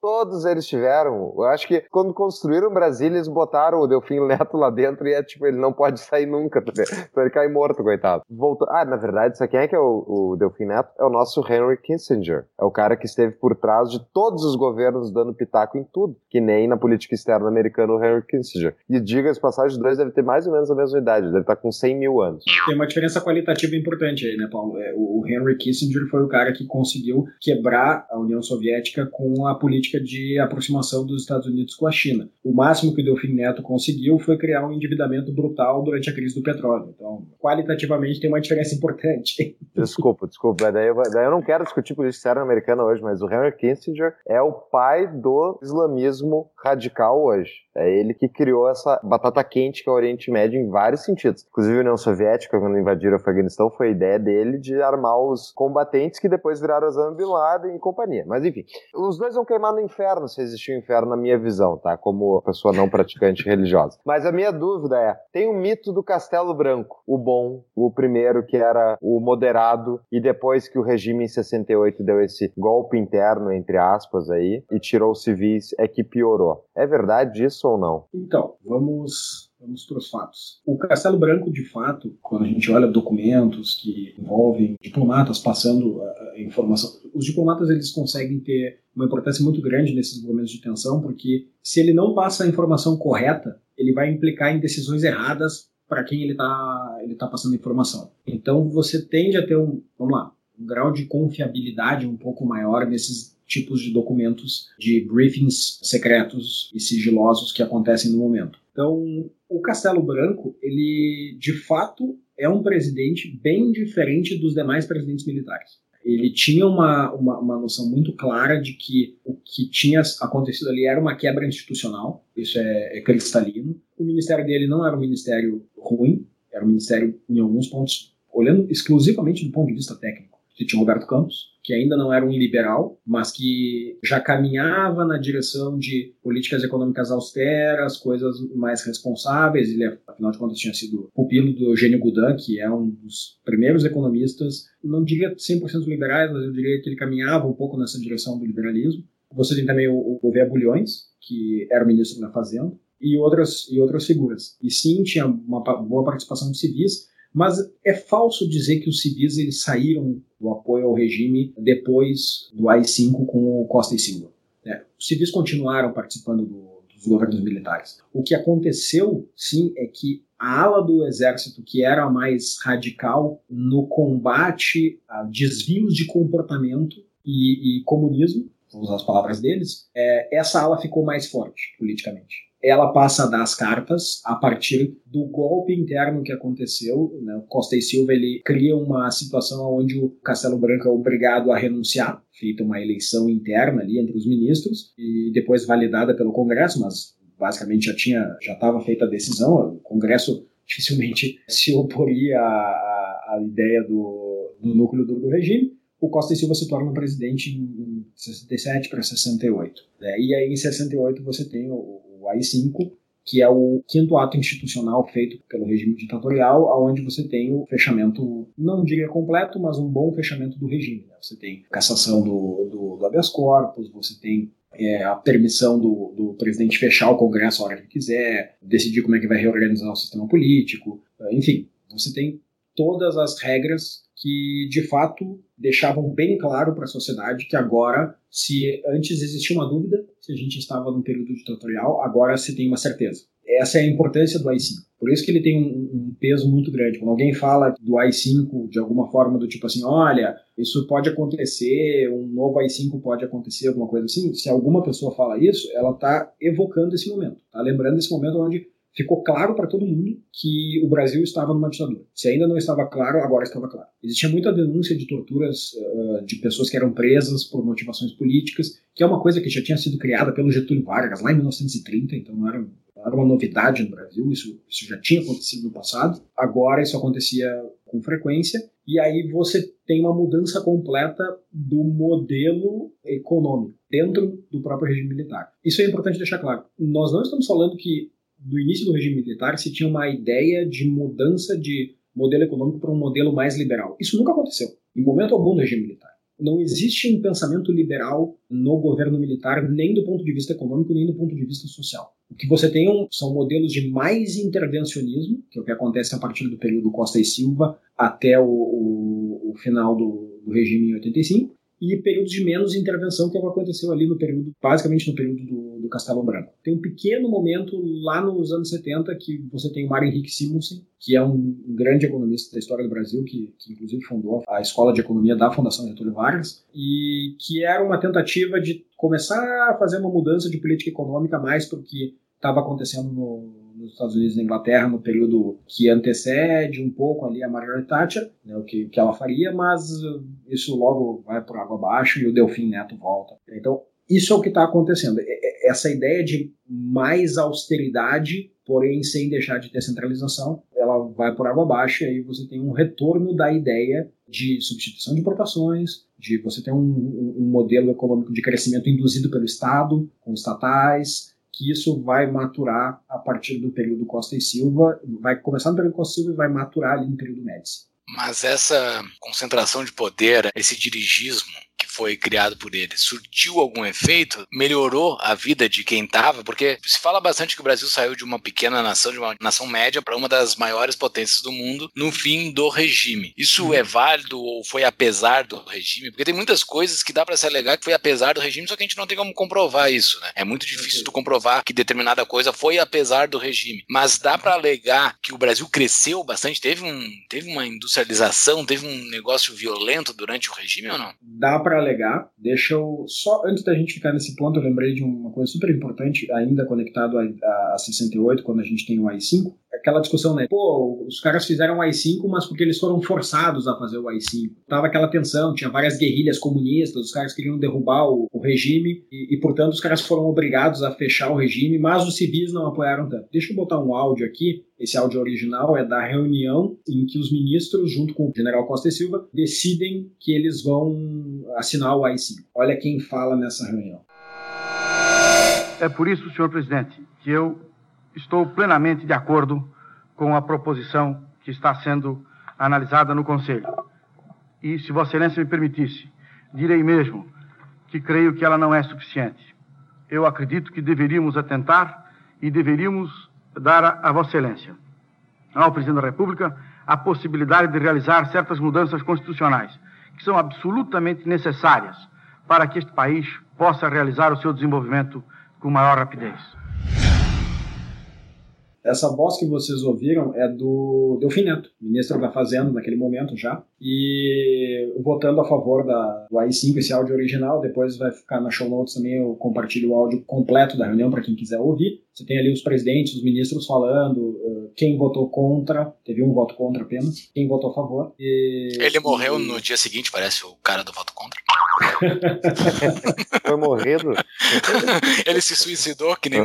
Todos eles tiveram. Eu acho que quando construíram Brasília, eles botaram o Delfim Neto lá dentro e é tipo, ele não pode sair nunca. Tá então ele cai morto, coitado. Voltou. Ah, na verdade, sabe quem é que é o, o Delfim Neto? É o nosso Henry Kissinger. É o cara que esteve por trás de todos os governos dando pitaco em tudo. Que nem na política externa americana o Henry Kissinger. E diga-se passagem, os dois devem ter mais ou menos a mesma idade. Deve estar com 100 mil anos. Tem uma diferença qualitativa importante aí, né, Paulo? É, o Henry Kissinger foi o cara que conseguiu quebrar a União Soviética com a política de aproximação dos Estados Unidos com a China. O máximo que o Delfim Neto conseguiu foi criar um endividamento brutal durante a crise do petróleo. Então, qualitativamente, tem uma diferença importante. Desculpa, desculpa. Daí eu, daí eu não quero discutir política externa americana hoje, mas o Henry Kissinger é o pai do islamismo radical hoje. É ele que criou essa batata quente que é o Oriente Médio em vários sentidos. Inclusive a União Soviética, quando invadiram o Afeganistão, foi a ideia dele de armar os combatentes que depois viraram Osama Bin Laden e companhia. Mas enfim, os dois vão queimar no inferno se existir um inferno na minha visão, tá? Como pessoa não praticante religiosa. Mas a minha dúvida é, tem o mito do Castelo Branco, o bom, o primeiro que era o moderado e depois que o regime em 68 deu esse golpe interno, entre aspas aí, e tirou os civis, é que piorou. É verdade isso ou não? Então, vamos Vamos para os fatos. O Castelo Branco, de fato, quando a gente olha documentos que envolvem diplomatas passando a informação, os diplomatas eles conseguem ter uma importância muito grande nesses momentos de tensão, porque se ele não passa a informação correta, ele vai implicar em decisões erradas para quem ele está ele tá passando informação. Então você tende a ter um, vamos lá, um grau de confiabilidade um pouco maior nesses tipos de documentos de briefings secretos e sigilosos que acontecem no momento. Então, o Castelo Branco, ele de fato é um presidente bem diferente dos demais presidentes militares. Ele tinha uma, uma, uma, noção muito clara de que o que tinha acontecido ali era uma quebra institucional, isso é, é cristalino. O ministério dele não era um ministério ruim, era um ministério, em alguns pontos, olhando exclusivamente do ponto de vista técnico Você tinha Roberto Campos, que ainda não era um liberal, mas que já caminhava na direção de políticas econômicas austeras, coisas mais responsáveis. Ele, afinal de contas, tinha sido pupilo do Eugênio Goudin, que é um dos primeiros economistas, não diria 100% liberais, mas eu diria que ele caminhava um pouco nessa direção do liberalismo. Você tem também o, o Bulhões, que era o ministro da Fazenda, e outras, e outras figuras. E sim, tinha uma boa participação de civis, mas é falso dizer que os civis eles saíram do apoio ao regime depois do AI-5 com o Costa e Silva. É, os civis continuaram participando do, dos governos militares. O que aconteceu, sim, é que a ala do exército, que era mais radical no combate a desvios de comportamento e, e comunismo, vou usar as palavras deles, é, essa ala ficou mais forte politicamente ela passa a dar as cartas a partir do golpe interno que aconteceu. Né? O Costa e Silva ele cria uma situação onde o Castelo Branco é obrigado a renunciar, feita uma eleição interna ali entre os ministros e depois validada pelo Congresso, mas basicamente já tinha já estava feita a decisão. O Congresso dificilmente se oporia à, à ideia do, do núcleo do, do regime o Costa e Silva se torna presidente em 67 para 68. Né? E aí, em 68, você tem o, o AI-5, que é o quinto ato institucional feito pelo regime ditatorial, onde você tem o fechamento, não diria completo, mas um bom fechamento do regime. Né? Você tem cassação do, do, do habeas corpus, você tem é, a permissão do, do, presidente fechar o Congresso a hora que quiser, decidir como é que vai reorganizar o sistema político, enfim, você tem todas as regras que de fato deixavam bem claro para a sociedade que agora, se antes existia uma dúvida se a gente estava num período ditatorial, agora se tem uma certeza. Essa é a importância do AI-5. Por isso que ele tem um, um, peso muito grande. Quando alguém fala do AI-5 de alguma forma do tipo assim, olha, isso pode acontecer, um novo AI-5 pode acontecer, alguma coisa assim, se alguma pessoa fala isso, ela está evocando esse momento, está lembrando esse momento onde ficou claro para todo mundo que o Brasil estava numa ditadura. Se ainda não estava claro, agora estava claro. Existia muita denúncia de torturas uh, de pessoas que eram presas por motivações políticas, que é uma coisa que já tinha sido criada pelo Getúlio Vargas lá em 1930, então não era, era uma novidade no Brasil, isso, isso já tinha acontecido no passado. Agora isso acontecia com frequência, e aí você tem uma mudança completa do modelo econômico dentro do próprio regime militar. Isso é importante deixar claro. Nós não estamos falando que do início do regime militar se tinha uma ideia de mudança de modelo econômico para um modelo mais liberal. Isso nunca aconteceu, em momento algum no regime militar. Não existe um pensamento liberal no governo militar, nem do ponto de vista econômico, nem do ponto de vista social. O que você tem são modelos de mais intervencionismo, que é o que acontece a partir do período Costa e Silva até o, o, o final do, do regime em 85, e períodos de menos intervenção, que é o que aconteceu ali no período, basicamente no período do, do Castelo Branco. Tem um pequeno momento lá nos anos 70 que você tem o Mário Henrique Simonsen, que é um, grande economista da história do Brasil, que, que, inclusive fundou a Escola de Economia da Fundação Getúlio Vargas, e que era uma tentativa de começar a fazer uma mudança de política econômica mais porque estava acontecendo no, nos Estados Unidos e Inglaterra no período que antecede um pouco ali a Margaret Thatcher, né, o que, que ela faria, mas isso logo vai por água abaixo e o Delfim Neto volta. Então, isso é o que está acontecendo. Essa ideia de mais austeridade, porém sem deixar de ter centralização, ela vai por água abaixo e aí você tem um retorno da ideia de substituição de importações, de você ter um, um modelo econômico de crescimento induzido pelo Estado, com estatais, que isso vai maturar a partir do período Costa e Silva, vai começar no período Costa e Silva e vai maturar ali no período Médici. Mas essa concentração de poder, esse dirigismo, foi criado por ele surtiu algum efeito? Melhorou a vida de quem estava? Porque se fala bastante que o Brasil saiu de uma pequena nação, de uma nação média, para uma das maiores potências do mundo no fim do regime. Isso uhum. é válido ou foi apesar do regime? Porque tem muitas coisas que dá para se alegar que foi apesar do regime, só que a gente não tem como comprovar isso, né? É muito difícil uhum. tu comprovar que determinada coisa foi apesar do regime. Mas dá para alegar que o Brasil cresceu bastante, teve, um, teve uma industrialização, teve um negócio violento durante o regime ou não? Dá para alegar. Deixa eu. Só antes da gente ficar nesse ponto, eu lembrei de uma coisa super importante, ainda conectado a, a, a 68, quando a gente tem o AI-5. É aquela discussão, né? Pô, os caras fizeram o AI-5, mas porque eles foram forçados a fazer o AI-5. Tava aquela tensão, tinha várias guerrilhas comunistas, os caras queriam derrubar o, o regime e, e, portanto, os caras foram obrigados a fechar o regime, mas os civis não apoiaram tanto. Deixa eu botar um áudio aqui. Esse áudio original é da reunião em que os ministros, junto com o general Costa e Silva, decidem que eles vão assinar o AI-5. Olha quem fala nessa reunião. É por isso, senhor presidente, que eu estou plenamente de acordo com a proposição que está sendo analisada no Conselho. E, se Vossa Excelência me permitisse, direi mesmo que creio que ela não é suficiente. Eu acredito que deveríamos atentar e deveríamos dar a, Vossa Excelência, ao Presidente da República, a possibilidade de realizar certas mudanças constitucionais, que são absolutamente necessárias para que este país possa realizar o seu desenvolvimento com maior rapidez. Essa voz que vocês ouviram é do Delfim Neto, ministro da Fazenda naquele momento já, e votando a favor da, do AI-5, esse áudio original, depois vai ficar na show notes também, eu compartilho o áudio completo da reunião para quem quiser ouvir. Você tem ali os presidentes, os ministros falando, quem votou contra, teve um voto contra apenas, quem votou a favor. E, Ele morreu no dia seguinte, parece o cara do voto contra. Foi morrendo. Ele se suicidou, que nem.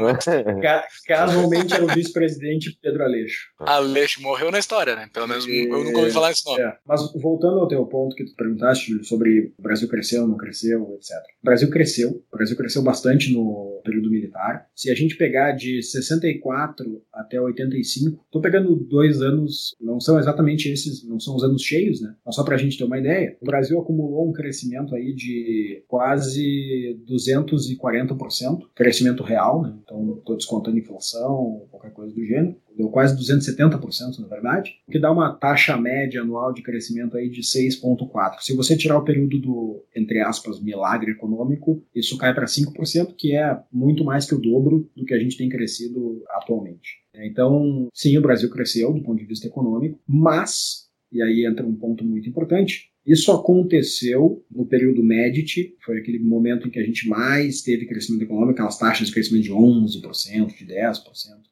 Ca casualmente era o vice-presidente Pedro Aleixo. Aleixo morreu na história, né? Pelo menos e... eu nunca ouvi falar esse nome. É. Mas voltando ao teu ponto que tu perguntaste sobre o Brasil cresceu, não cresceu, etc. O Brasil cresceu, o Brasil cresceu bastante no período militar. Se a gente pegar de 64 até 85, tô pegando dois anos, não são exatamente esses, não são os anos cheios, né? Mas só pra gente ter uma ideia, o Brasil acumulou um crescimento aí de quase 240%, crescimento real, né? Então, tô descontando inflação, qualquer coisa do gênero deu quase 270%, na verdade, o que dá uma taxa média anual de crescimento aí de 6,4%. Se você tirar o período do, entre aspas, milagre econômico, isso cai para 5%, que é muito mais que o dobro do que a gente tem crescido atualmente. Então, sim, o Brasil cresceu do ponto de vista econômico, mas, e aí entra um ponto muito importante, isso aconteceu no período Medici, foi aquele momento em que a gente mais teve crescimento econômico, aquelas taxas de crescimento de 11%, de 10%,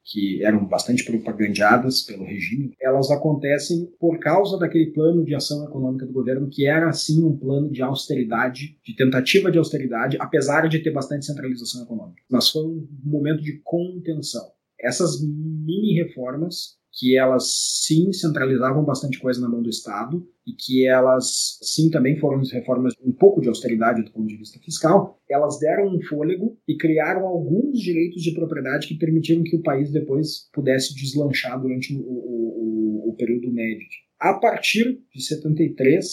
que eram bastante propagandeadas pelo regime. Elas acontecem por causa daquele plano de ação econômica do governo, que era, sim, um plano de austeridade, de tentativa de austeridade, apesar de ter bastante centralização econômica. Mas foi um momento de contenção. Essas mini reformas que elas sim centralizavam bastante coisa na mão do Estado e que elas sim também foram reformas um pouco de austeridade do ponto de vista fiscal, elas deram um fôlego e criaram alguns direitos de propriedade que permitiram que o país depois pudesse deslanchar durante o, o, o período médio. A partir de 73,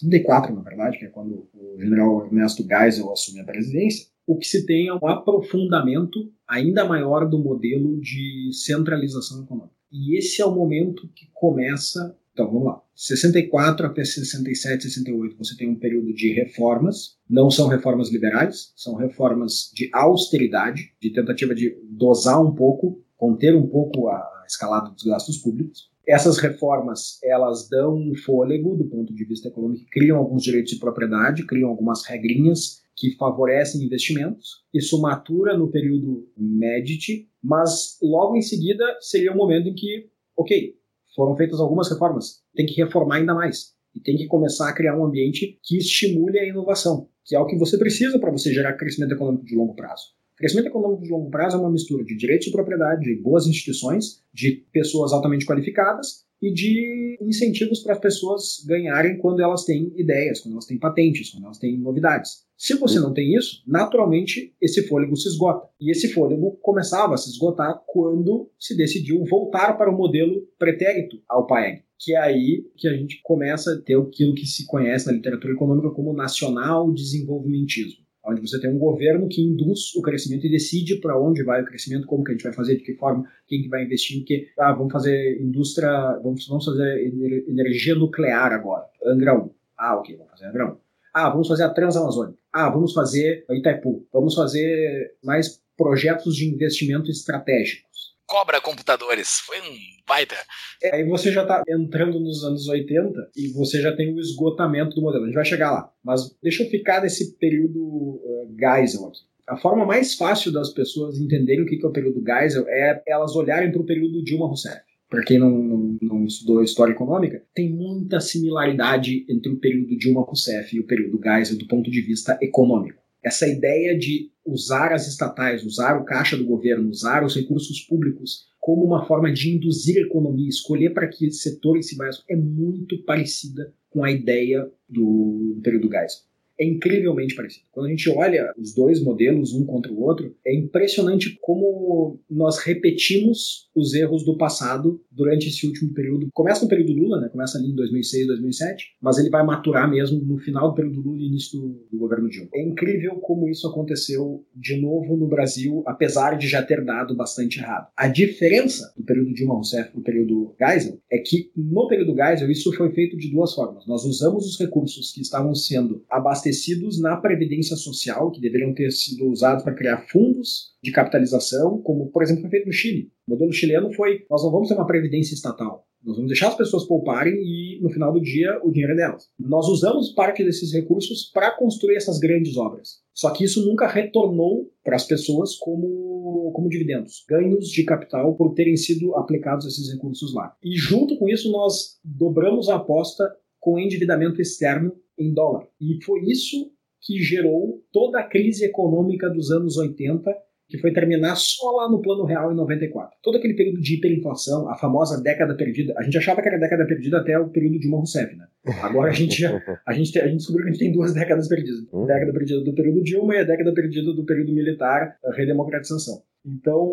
74 na verdade, que é quando o general Ernesto Geisel assume a presidência, o que se tem é um aprofundamento ainda maior do modelo de centralização econômica. E esse é o momento que começa. Então vamos lá. 64 até 67, 68, você tem um período de reformas. Não são reformas liberais, são reformas de austeridade, de tentativa de dosar um pouco, conter um pouco a escalada dos gastos públicos. Essas reformas, elas dão um fôlego do ponto de vista econômico, criam alguns direitos de propriedade, criam algumas regrinhas que favorecem investimentos. Isso matura no período Medici, mas logo em seguida seria um momento em que, ok, foram feitas algumas reformas, tem que reformar ainda mais e tem que começar a criar um ambiente que estimule a inovação, que é o que você precisa para você gerar crescimento econômico de longo prazo. Crescimento econômico de longo prazo é uma mistura de direitos de propriedade, de boas instituições, de pessoas altamente qualificadas e de incentivos para as pessoas ganharem quando elas têm ideias, quando elas têm patentes, quando elas têm novidades. Se você não tem isso, naturalmente esse fôlego se esgota. E esse fôlego começava a se esgotar quando se decidiu voltar para o modelo pretérito ao PAEG, que é aí que a gente começa a ter aquilo que se conhece na literatura econômica como nacional desenvolvimentismo onde você tem um governo que induz o crescimento e decide para onde vai o crescimento, como que a gente vai fazer, de que forma, quem que vai investir em que. Ah, vamos fazer indústria, vamos, vamos fazer energia nuclear agora, Angra 1. Ah, ok, vamos fazer Angra 1. Ah, vamos fazer a Transamazônica. Ah, vamos fazer Itaipu. Vamos fazer mais projetos de investimento estratégicos. Cobra Computadores. Foi um baita. É, aí você já está entrando nos anos 80 e você já tem o esgotamento do modelo. A gente vai chegar lá. Mas deixa eu ficar nesse período uh, Geisel aqui. A forma mais fácil das pessoas entenderem o que é o período Geisel é elas olharem para o período Dilma Rousseff. Para quem não, não, não, estudou história econômica, tem muita similaridade entre o período Dilma Rousseff e o período Geisel do ponto de vista econômico. Essa ideia de usar as estatais, usar o caixa do governo, usar os recursos públicos como uma forma de induzir a economia, escolher para que setores se vayam, é muito parecida com a ideia do, do período Geisel é incrivelmente parecido. Quando a gente olha os dois modelos um contra o outro, é impressionante como nós repetimos os erros do passado durante esse último período. Começa no período Lula, né? Começa ali em 2006, 2007, mas ele vai maturar mesmo no final do período Lula e início do, do governo Dilma. É incrível como isso aconteceu de novo no Brasil, apesar de já ter dado bastante errado. A diferença do período Dilma Rousseff para o período Geisel é que no período Geisel isso foi feito de duas formas. Nós usamos os recursos que estavam sendo abastecidos abastecidos na Previdência Social, que deveriam ter sido usados para criar fundos de capitalização, como, por exemplo, foi feito no Chile. O modelo chileno foi: nós não vamos ter uma Previdência estatal. Nós vamos deixar as pessoas pouparem e, no final do dia, o dinheiro é delas. Nós usamos parte desses recursos para construir essas grandes obras. Só que isso nunca retornou para as pessoas como, como dividendos, ganhos de capital por terem sido aplicados esses recursos lá. E junto com isso, nós dobramos a aposta com endividamento externo em dólar. E foi isso que gerou toda a crise econômica dos anos 80, que foi terminar só lá no plano real em 94. Todo aquele período de hiperinflação, a famosa década perdida, a gente achava que era década perdida até o período de Dilma Rousseff, né? Agora a gente, já, a gente, a gente descobriu que a gente tem duas décadas perdidas. A hum. década perdida do período Dilma e a década perdida do período militar, a redemocratização. Então,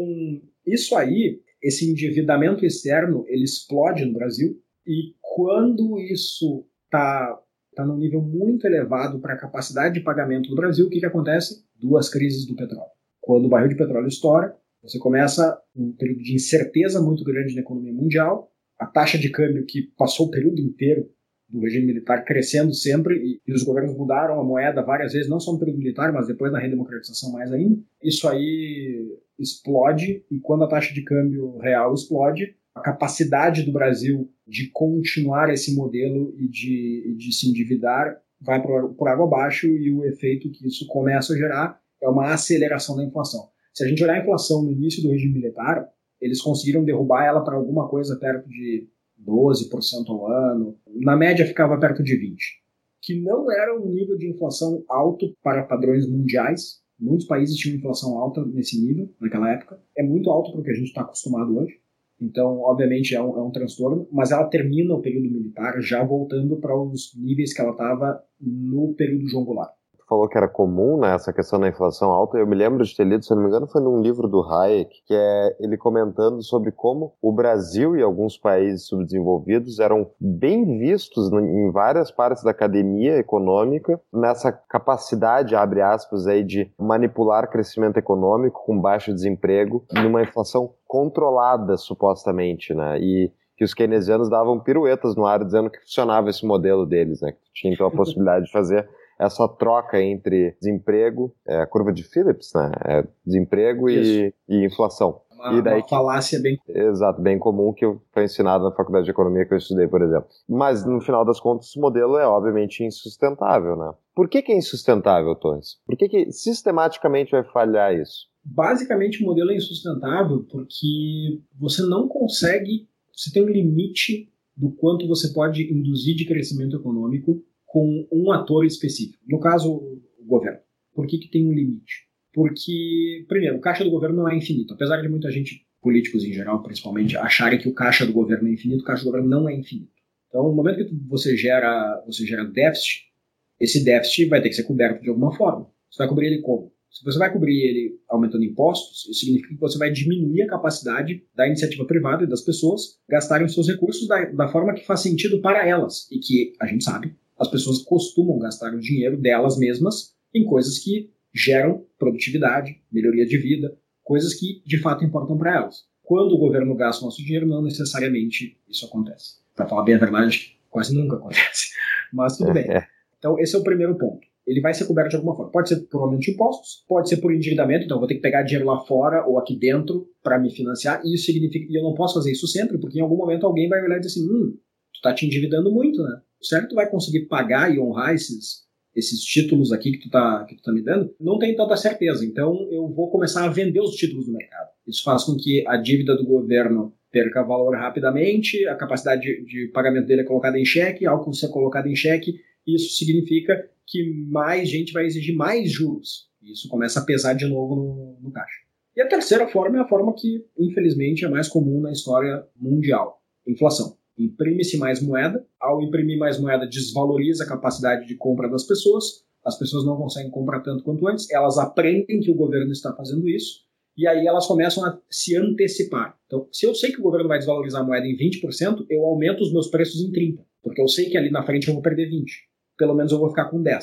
isso aí, esse endividamento externo, ele explode no Brasil, e quando isso está está num nível muito elevado para a capacidade de pagamento do Brasil, o que, que acontece? Duas crises do petróleo. Quando o barril de petróleo estoura, você começa um período de incerteza muito grande na economia mundial, a taxa de câmbio que passou o período inteiro do regime militar crescendo sempre e, e, os governos mudaram a moeda várias vezes, não só no período militar, mas depois na redemocratização mais ainda. Isso aí explode e quando a taxa de câmbio real explode, a capacidade do Brasil de continuar esse modelo e de, de se endividar vai por, água abaixo e o efeito que isso começa a gerar é uma aceleração da inflação. Se a gente olhar a inflação no início do regime militar, eles conseguiram derrubar ela para alguma coisa perto de 12% ao ano. Na média ficava perto de 20%, que não era um nível de inflação alto para padrões mundiais. Muitos países tinham inflação alta nesse nível naquela época. É muito alto para o que a gente está acostumado hoje. Então, obviamente, é um, é um transtorno, mas ela termina o período militar já voltando para os níveis que ela estava no período João Goulart falou que era comum, né, essa questão da inflação alta. Eu me lembro de ter lido, se não me engano, foi num livro do Hayek, que é ele comentando sobre como o Brasil e alguns países subdesenvolvidos eram bem vistos em várias partes da academia econômica nessa capacidade, abre aspas, aí, de manipular crescimento econômico com baixo desemprego numa inflação controlada, supostamente, né? E que os keynesianos davam piruetas no ar dizendo que funcionava esse modelo deles, né? Que tinha então a possibilidade de fazer essa troca entre desemprego, é, a curva de Phillips, né? É, desemprego e, e, inflação. Uma, e daí uma falácia bem... Exato, bem comum que foi ensinado na faculdade de economia que eu estudei, por exemplo. Mas, no final das contas, esse modelo é obviamente insustentável, né? Por que, que é insustentável, Torres? Por que, que sistematicamente vai falhar isso? Basicamente, o modelo é insustentável porque você não consegue, você tem um limite do quanto você pode induzir de crescimento econômico com um ator específico. No caso, o governo. Por que, que tem um limite? Porque, primeiro, o caixa do governo não é infinito. Apesar de muita gente, políticos em geral, principalmente, acharem que o caixa do governo é infinito, o caixa do governo não é infinito. Então, no momento que você gera, você gera déficit, esse déficit vai ter que ser coberto de alguma forma. Você vai cobrir ele como? Se você vai cobrir ele aumentando impostos, isso significa que você vai diminuir a capacidade da iniciativa privada e das pessoas gastarem os seus recursos da, da forma que faz sentido para elas. E que, a gente sabe, as pessoas costumam gastar o dinheiro delas mesmas em coisas que geram produtividade, melhoria de vida, coisas que de fato importam para elas. Quando o governo gasta o nosso dinheiro, não necessariamente isso acontece. Para falar bem a verdade, quase nunca acontece. Mas tudo bem. É. Então, esse é o primeiro ponto. Ele vai ser coberto de alguma forma. Pode ser por aumento de impostos, pode ser por endividamento, então eu vou ter que pegar dinheiro lá fora ou aqui dentro para me financiar. E isso significa. E eu não posso fazer isso sempre, porque em algum momento alguém vai olhar e dizer assim: hum, tu tá te endividando muito, né? Certo vai conseguir pagar e honrar esses, esses títulos aqui que tu tá, que tu tá me dando, não tenho tanta certeza. Então eu vou começar a vender os títulos no mercado. Isso faz com que a dívida do governo perca valor rapidamente, a capacidade de, de pagamento dele é colocada em xeque, que você é colocado em xeque, isso significa que mais gente vai exigir mais juros. Isso começa a pesar de novo no, no caixa. E a terceira forma é a forma que, infelizmente, é mais comum na história mundial: inflação. Imprime-se mais moeda, ao imprimir mais moeda, desvaloriza a capacidade de compra das pessoas, as pessoas não conseguem comprar tanto quanto antes, elas aprendem que o governo está fazendo isso, e aí elas começam a se antecipar. Então, se eu sei que o governo vai desvalorizar a moeda em 20%, eu aumento os meus preços em 30%, porque eu sei que ali na frente eu vou perder 20%. Pelo menos eu vou ficar com 10%.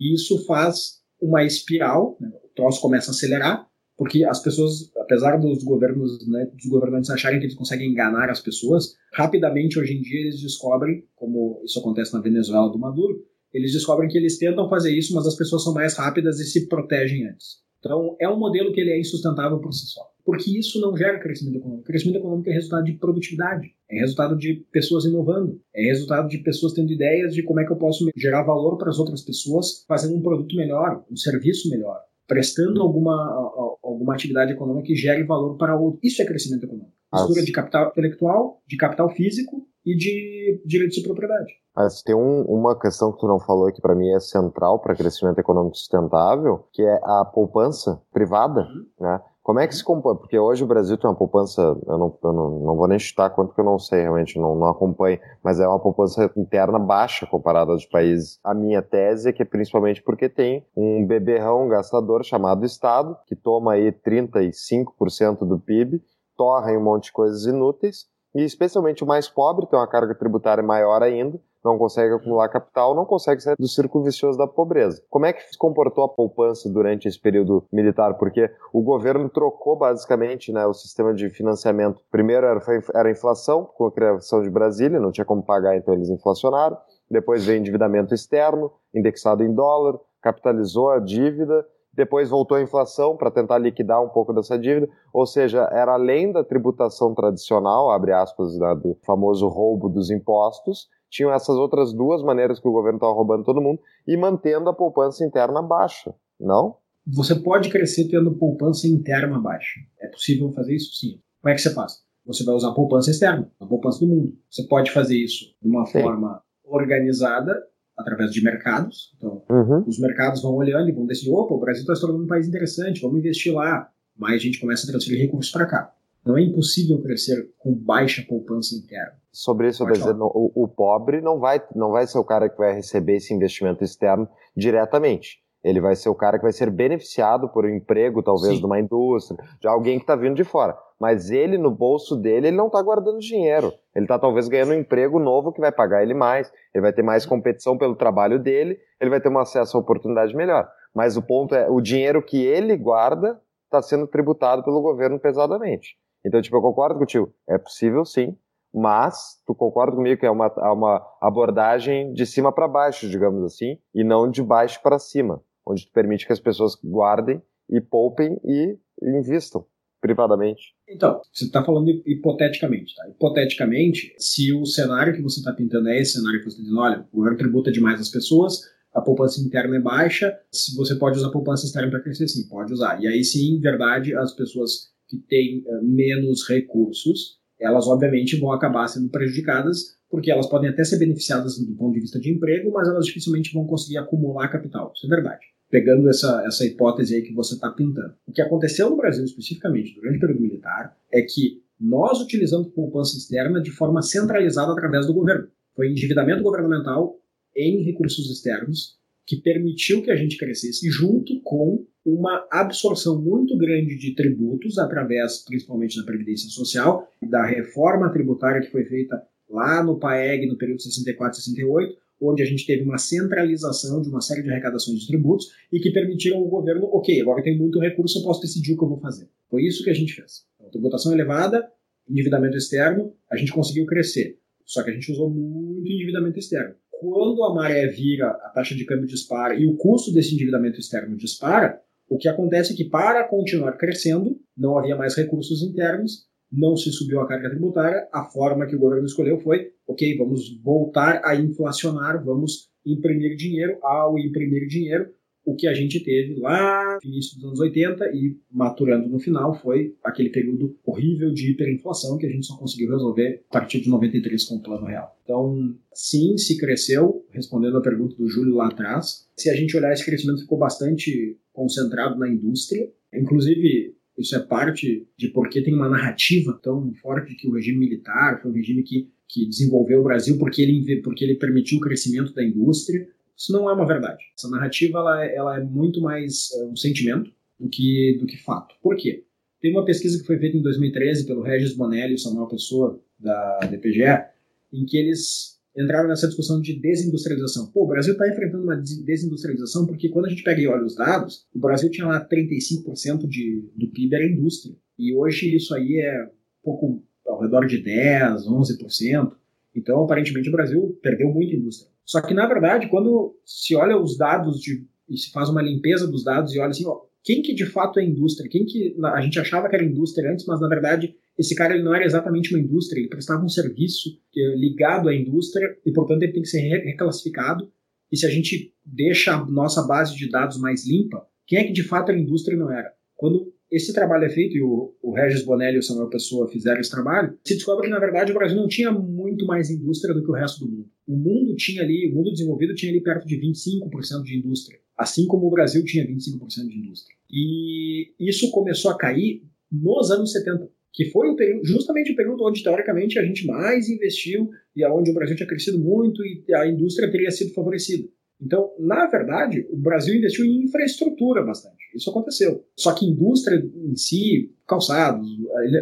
E isso faz uma espiral, né? o troço começa a acelerar, porque as pessoas, apesar dos governos, né, dos governantes acharem que eles conseguem enganar as pessoas, rapidamente hoje em dia eles descobrem, como isso acontece na Venezuela do Maduro, eles descobrem que eles tentam fazer isso, mas as pessoas são mais rápidas e se protegem antes. Então, é um modelo que ele é insustentável por si só. Porque isso não gera crescimento econômico. crescimento econômico é resultado de produtividade, é resultado de pessoas inovando, é resultado de pessoas tendo ideias de como é que eu posso gerar valor para as outras pessoas, fazendo um produto melhor, um serviço melhor, prestando alguma, alguma atividade econômica que gere valor para outro. Isso é crescimento econômico. Mistura de capital intelectual, de capital físico e de direitos de propriedade. Mas tem um, uma questão que tu não falou que para mim é central para crescimento econômico sustentável, que é a poupança privada, uhum. né? Como é que se compõe? Porque hoje o Brasil tem uma poupança, eu não, eu não, não vou nem chutar quanto que eu não sei, realmente não, não acompanho, mas é uma poupança interna baixa comparada aos países. A minha tese é que é principalmente porque tem um beberrão gastador chamado Estado, que toma aí 35% do PIB, torra em um monte de coisas inúteis, e especialmente o mais pobre tem uma carga tributária maior ainda, não consegue acumular capital, não consegue sair do círculo vicioso da pobreza. Como é que se comportou a poupança durante esse período militar? Porque o governo trocou basicamente né, o sistema de financiamento. Primeiro era, era a inflação, com a criação de Brasília, não tinha como pagar, então eles inflacionaram. Depois veio endividamento externo, indexado em dólar, capitalizou a dívida depois voltou a inflação para tentar liquidar um pouco dessa dívida, ou seja, era além da tributação tradicional, abre aspas, né, do famoso roubo dos impostos, tinham essas outras duas maneiras que o governo estava roubando todo mundo e mantendo a poupança interna baixa, não? Você pode crescer tendo poupança interna baixa. É possível fazer isso? Sim. Como é que você faz? Você vai usar a poupança externa, a poupança do mundo. Você pode fazer isso de uma Sim. forma organizada através de mercados. Então, uhum. os mercados vão olhando e vão decidir: opa, o Brasil está se tornando um país interessante, vamos investir lá. Mais gente começa a transferir recursos para cá. Não é impossível crescer com baixa poupança interna. Sobre isso, eu dizendo, o, o pobre não vai, não vai ser o cara que vai receber esse investimento externo diretamente. Ele vai ser o cara que vai ser beneficiado por um emprego, talvez, Sim. de uma indústria, de alguém que está vindo de fora. Mas ele, no bolso dele, ele não está guardando dinheiro. Ele está talvez ganhando um emprego novo que vai pagar ele mais, ele vai ter mais competição pelo trabalho dele, ele vai ter um acesso a oportunidade melhor. Mas o ponto é, o dinheiro que ele guarda está sendo tributado pelo governo pesadamente. Então, tipo, eu concordo contigo. É possível sim, mas tu concorda comigo que é uma, é uma abordagem de cima para baixo, digamos assim, e não de baixo para cima, onde tu permite que as pessoas guardem e poupem e investam privadamente. Então, você está falando hipoteticamente, tá? Hipoteticamente, se o cenário que você está pintando é esse cenário que você está dizendo, olha, o governo tributa demais as pessoas, a poupança interna é baixa, se você pode usar a poupança externa para crescer, sim, pode usar. E aí sim, verdade, as pessoas que têm uh, menos recursos, elas obviamente vão acabar sendo prejudicadas, porque elas podem até ser beneficiadas do ponto de vista de emprego, mas elas dificilmente vão conseguir acumular capital. Isso é verdade. Pegando essa, essa hipótese aí que você está pintando. O que aconteceu no Brasil, especificamente, durante o período militar, é que nós utilizamos poupança externa de forma centralizada através do governo. Foi endividamento governamental em recursos externos que permitiu que a gente crescesse junto com uma absorção muito grande de tributos através principalmente da previdência social, da reforma tributária que foi feita lá no PAEG no período 64 68, onde a gente teve uma centralização de uma série de arrecadações de tributos e que permitiram ao governo, ok, agora tem muito recurso, eu posso decidir o que eu vou fazer. Foi isso que a gente fez. Então, tributação elevada, endividamento externo, a gente conseguiu crescer. Só que a gente usou muito endividamento externo quando a maré vira, a taxa de câmbio dispara e o custo desse endividamento externo dispara, o que acontece é que para continuar crescendo, não havia mais recursos internos, não se subiu a carga tributária, a forma que o governo escolheu foi, ok, vamos voltar a inflacionar, vamos imprimir dinheiro, ao imprimir dinheiro, o que a gente teve lá no início dos anos 80 e maturando no final foi aquele período horrível de hiperinflação que a gente só conseguiu resolver a partir de 93 com o Plano Real. Então, sim, se cresceu, respondendo a pergunta do Júlio lá atrás. Se a gente olhar, esse crescimento ficou bastante concentrado na indústria. Inclusive, isso é parte de porque tem uma narrativa tão forte que o regime militar foi um regime que, que desenvolveu o Brasil porque ele, porque ele permitiu o crescimento da indústria. Isso não é uma verdade. Essa narrativa ela, é, ela é muito mais é, um sentimento do que, do que fato. Por quê? Tem uma pesquisa que foi feita em 2013 pelo Regis Bonelli e Samuel Pessoa, da DPGE, em que eles entraram nessa discussão de desindustrialização. Pô, o Brasil está enfrentando uma desindustrialização porque quando a gente pega e olha os dados, o Brasil tinha lá 35% de, do PIB era indústria. E hoje isso aí é um pouco ao redor de 10%, 11%. Então, aparentemente, o Brasil perdeu muita indústria. Só que, na verdade, quando se olha os dados de, e se faz uma limpeza dos dados e olha assim, ó, quem que de fato é indústria? Quem que a gente achava que era indústria antes, mas na verdade esse cara ele não era exatamente uma indústria, ele prestava um serviço é ligado à indústria e, portanto, ele tem que ser reclassificado. E se a gente deixa a nossa base de dados mais limpa, quem é que de fato era indústria e não era? Quando esse trabalho é feito, e o, o Regis Bonelli e o Samuel Pessoa fizeram esse trabalho, se descobre que, na verdade, o Brasil não tinha muito mais indústria do que o resto do mundo. O mundo tinha ali, o mundo desenvolvido tinha ali perto de 25% de indústria, assim como o Brasil tinha 25% de indústria. E isso começou a cair nos anos 70 que foi o período, justamente o período onde, teoricamente, a gente mais investiu e onde o Brasil tinha crescido muito e a indústria teria sido favorecida. Então, na verdade, o Brasil investiu em infraestrutura bastante. Isso aconteceu. Só que indústria em si, calçados,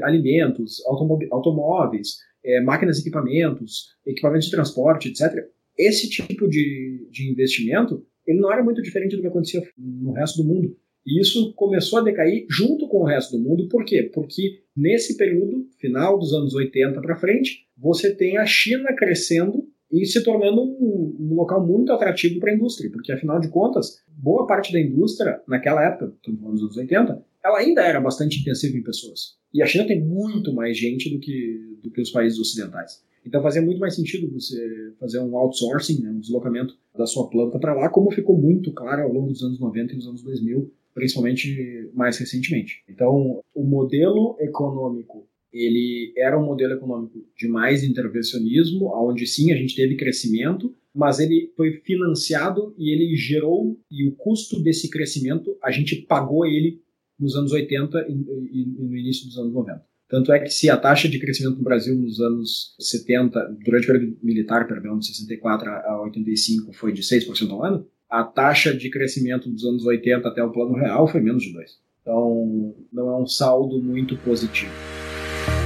alimentos, automóveis, é, máquinas e equipamentos, equipamentos de transporte, etc. Esse tipo de, de investimento, ele não era muito diferente do que acontecia no resto do mundo. E isso começou a decair junto com o resto do mundo. Por quê? Porque nesse período, final dos anos 80 para frente, você tem a China crescendo e se tornando um, um local muito atrativo para a indústria, porque afinal de contas, boa parte da indústria, naquela época, dos anos 80, ela ainda era bastante intensiva em pessoas. E a China tem muito mais gente do que, do que os países ocidentais. Então fazia muito mais sentido você fazer um outsourcing, né, um deslocamento da sua planta para lá, como ficou muito claro ao longo dos anos 90 e dos anos 2000, principalmente mais recentemente. Então, o modelo econômico ele era um modelo econômico de mais intervencionismo, onde sim a gente teve crescimento, mas ele foi financiado e ele gerou, e o custo desse crescimento, a gente pagou ele nos anos 80 e, e, e no início dos anos 90. Tanto é que se a taxa de crescimento no Brasil nos anos 70, durante o período militar, perdão, de 64 a 85, foi de 6% ao ano, a taxa de crescimento dos anos 80 até o plano real foi menos de 2%. Então, não é um saldo muito positivo.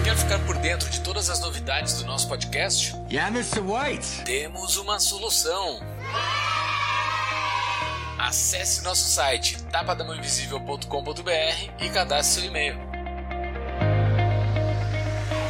Quer ficar por dentro de todas as novidades do nosso podcast? Yeah, Mr. White! Temos uma solução. Acesse nosso site tapadamãoinvisível.com.br e cadastre seu e-mail.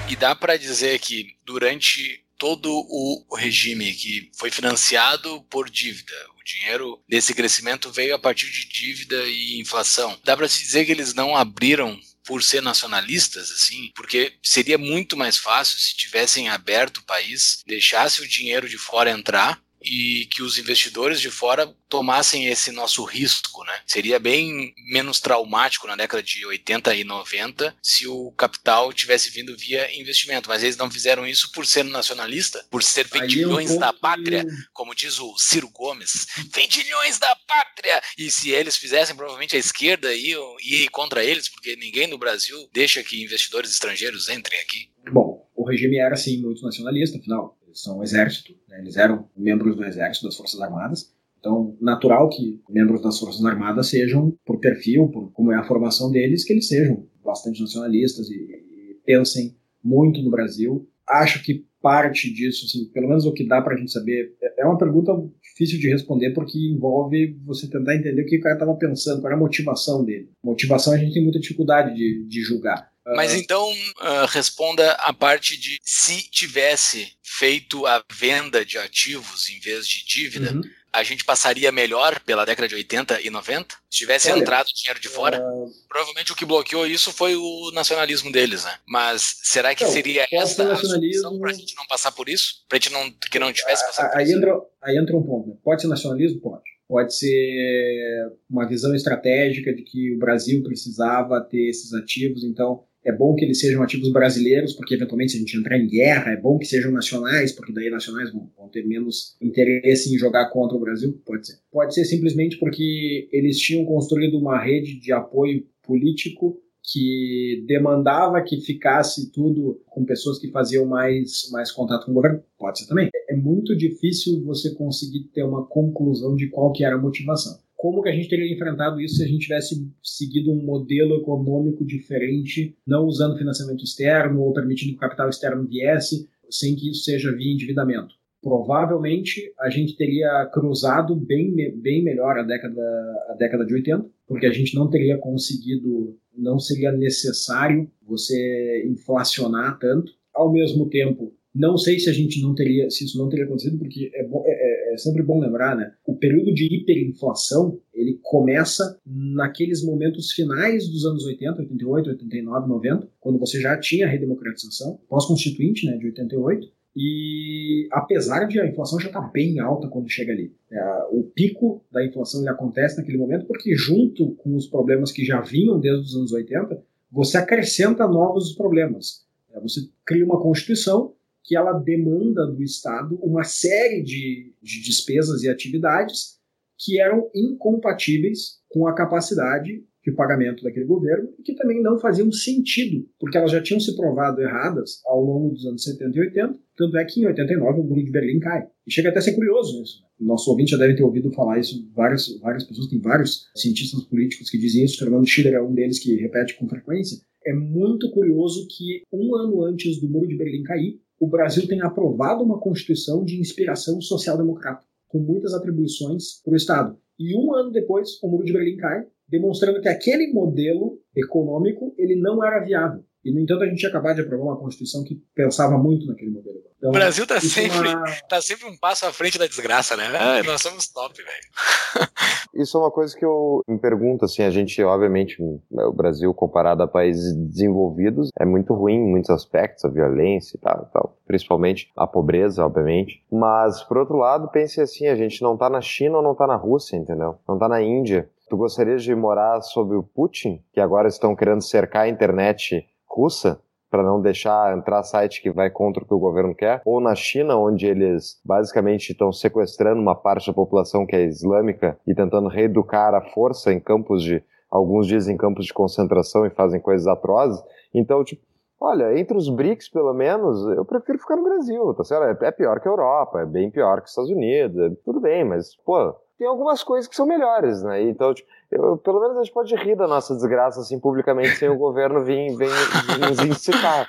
E dá para dizer que durante todo o regime que foi financiado por dívida, o dinheiro desse crescimento veio a partir de dívida e inflação. Dá para se dizer que eles não abriram por ser nacionalistas, assim, porque seria muito mais fácil se tivessem aberto o país, deixasse o dinheiro de fora entrar e que os investidores de fora tomassem esse nosso risco, né? Seria bem menos traumático na década de 80 e 90 se o capital tivesse vindo via investimento, mas eles não fizeram isso por ser nacionalista, por ser vendilhões é um da pátria, como diz o Ciro Gomes, vendilhões da pátria. E se eles fizessem, provavelmente a esquerda ia, ia ir contra eles, porque ninguém no Brasil deixa que investidores estrangeiros entrem aqui. Bom, o regime era sim muito nacionalista, afinal eles são o exército, né? eles eram membros do exército, das Forças Armadas. Então, natural que membros das Forças Armadas sejam, por perfil, por como é a formação deles, que eles sejam bastante nacionalistas e, e pensem muito no Brasil. Acho que parte disso, assim, pelo menos o que dá para a gente saber, é, é uma pergunta difícil de responder porque envolve você tentar entender o que o cara estava pensando, qual era a motivação dele. Motivação a gente tem muita dificuldade de, de julgar. Mas então uh, responda a parte de se tivesse feito a venda de ativos em vez de dívida, uhum a gente passaria melhor pela década de 80 e 90? Se tivesse Olha, entrado dinheiro de fora? Uh... Provavelmente o que bloqueou isso foi o nacionalismo deles, né? Mas será que seria essa a solução para a gente não passar por isso? Para a gente não, que não tivesse passado aí por entra, isso? Aí entra um ponto. Né? Pode ser nacionalismo? Pode. Pode ser uma visão estratégica de que o Brasil precisava ter esses ativos, então é bom que eles sejam ativos brasileiros, porque eventualmente se a gente entrar em guerra, é bom que sejam nacionais, porque daí nacionais vão, vão, ter menos interesse em jogar contra o Brasil. Pode ser. Pode ser simplesmente porque eles tinham construído uma rede de apoio político que demandava que ficasse tudo com pessoas que faziam mais, mais contato com o governo. Pode ser também. É muito difícil você conseguir ter uma conclusão de qual que era a motivação como que a gente teria enfrentado isso se a gente tivesse seguido um modelo econômico diferente, não usando financiamento externo ou permitindo que o capital externo viesse, sem que isso seja via endividamento. Provavelmente a gente teria cruzado bem, bem melhor a década, a década de 80, porque a gente não teria conseguido, não seria necessário você inflacionar tanto. Ao mesmo tempo, não sei se a gente não teria, se isso não teria acontecido, porque é, é, é, é, sempre bom lembrar, né? O período de hiperinflação ele começa naqueles momentos finais dos anos 80, 88, 89, 90, quando você já tinha a redemocratização, pós-constituinte, né, de 88. E apesar de a inflação já estar tá bem alta quando chega ali, é, o pico da inflação acontece naquele momento porque junto com os problemas que já vinham desde os anos 80, você acrescenta novos problemas. É, você cria uma constituição que ela demanda do Estado uma série de, de despesas e atividades que eram incompatíveis com a capacidade de pagamento daquele governo e que também não faziam sentido, porque elas já tinham se provado erradas ao longo dos anos 70 e 80, tanto é que em 89 o muro de Berlim cai. E chega até a ser curioso isso. Né? Nosso ouvinte já deve ter ouvido falar isso, várias, várias pessoas, tem vários cientistas políticos que dizem isso, Fernando Schiller é um deles que repete com frequência. É muito curioso que um ano antes do muro de Berlim cair, o Brasil tem aprovado uma Constituição de inspiração social-democrata, com muitas atribuições para o Estado. E um ano depois, o Muro de Berlim cai, demonstrando que aquele modelo econômico ele não era viável. E, no entanto, a gente ia acabar de aprovar uma Constituição que pensava muito naquele modelo. Então, o Brasil está sempre, é uma... tá sempre um passo à frente da desgraça, né? Ah, nós somos top, velho. Isso é uma coisa que eu me pergunto, assim, a gente, obviamente, o Brasil comparado a países desenvolvidos é muito ruim em muitos aspectos, a violência e tal, tal, principalmente a pobreza, obviamente. Mas, por outro lado, pense assim, a gente não tá na China ou não tá na Rússia, entendeu? Não tá na Índia. Tu gostaria de morar sob o Putin, que agora estão querendo cercar a internet russa? para não deixar entrar site que vai contra o que o governo quer, ou na China, onde eles basicamente estão sequestrando uma parte da população que é islâmica e tentando reeducar a força em campos de, alguns dizem campos de concentração e fazem coisas atrozes. Então, tipo, olha, entre os BRICS, pelo menos, eu prefiro ficar no Brasil, tá certo? É, é pior que a Europa, é bem pior que os Estados Unidos, é, tudo bem, mas, pô, tem algumas coisas que são melhores, né? Então, tipo, eu, pelo menos a gente pode rir da nossa desgraça assim publicamente sem o governo vir, vir, vir nos incitar.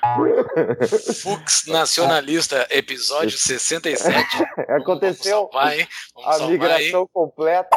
Fux Nacionalista, episódio 67. Aconteceu vamos a migração completa.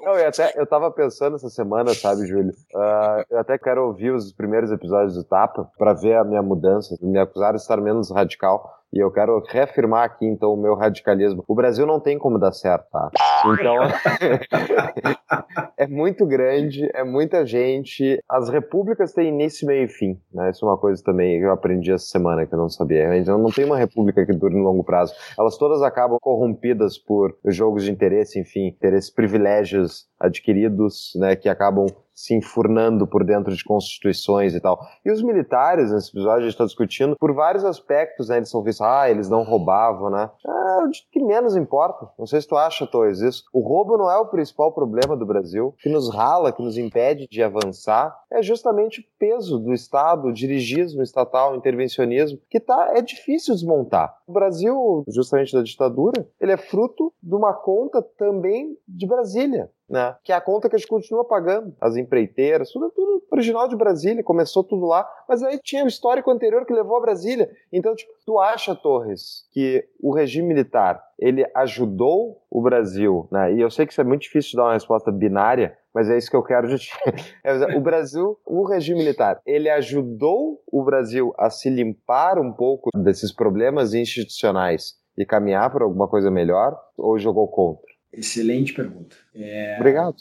Não, eu, até, eu tava pensando essa semana, sabe, Júlio? Uh, eu até quero ouvir os primeiros episódios do Tapa para ver a minha mudança. Me acusaram de estar menos radical. E eu quero reafirmar aqui, então, o meu radicalismo. O Brasil não tem como dar certo, tá? Então, é muito grande, é muita gente. As repúblicas têm início, meio e fim, né? Isso é uma coisa também que eu aprendi essa semana que eu não sabia. Então, não tem uma república que dure no longo prazo. Elas todas acabam corrompidas por jogos de interesse, enfim, interesses, privilégios adquiridos, né, que acabam se enfurnando por dentro de constituições e tal. E os militares, nesse episódio, a gente está discutindo por vários aspectos, né? Eles são vistos, ah, eles não roubavam, né? Ah, o que menos importa. Não sei se tu acha, Toys, isso. O roubo não é o principal problema do Brasil. Que nos rala, que nos impede de avançar, é justamente o peso do Estado, o dirigismo estatal, o intervencionismo, que tá, é difícil desmontar. O Brasil, justamente da ditadura, ele é fruto de uma conta também de Brasília né? Que é a conta que a gente continua pagando, as empreiteiras, tudo, tudo original de Brasília, começou tudo lá, mas aí tinha o histórico anterior que levou a Brasília. Então, tipo, tu acha, Torres, que o regime militar, ele ajudou o Brasil, né? E eu sei que isso é muito difícil de dar uma resposta binária, mas é isso que eu quero de ti. O Brasil, o regime militar, ele ajudou o Brasil a se limpar um pouco desses problemas institucionais e caminhar para alguma coisa melhor ou jogou contra? Excelente pergunta. É, Obrigado.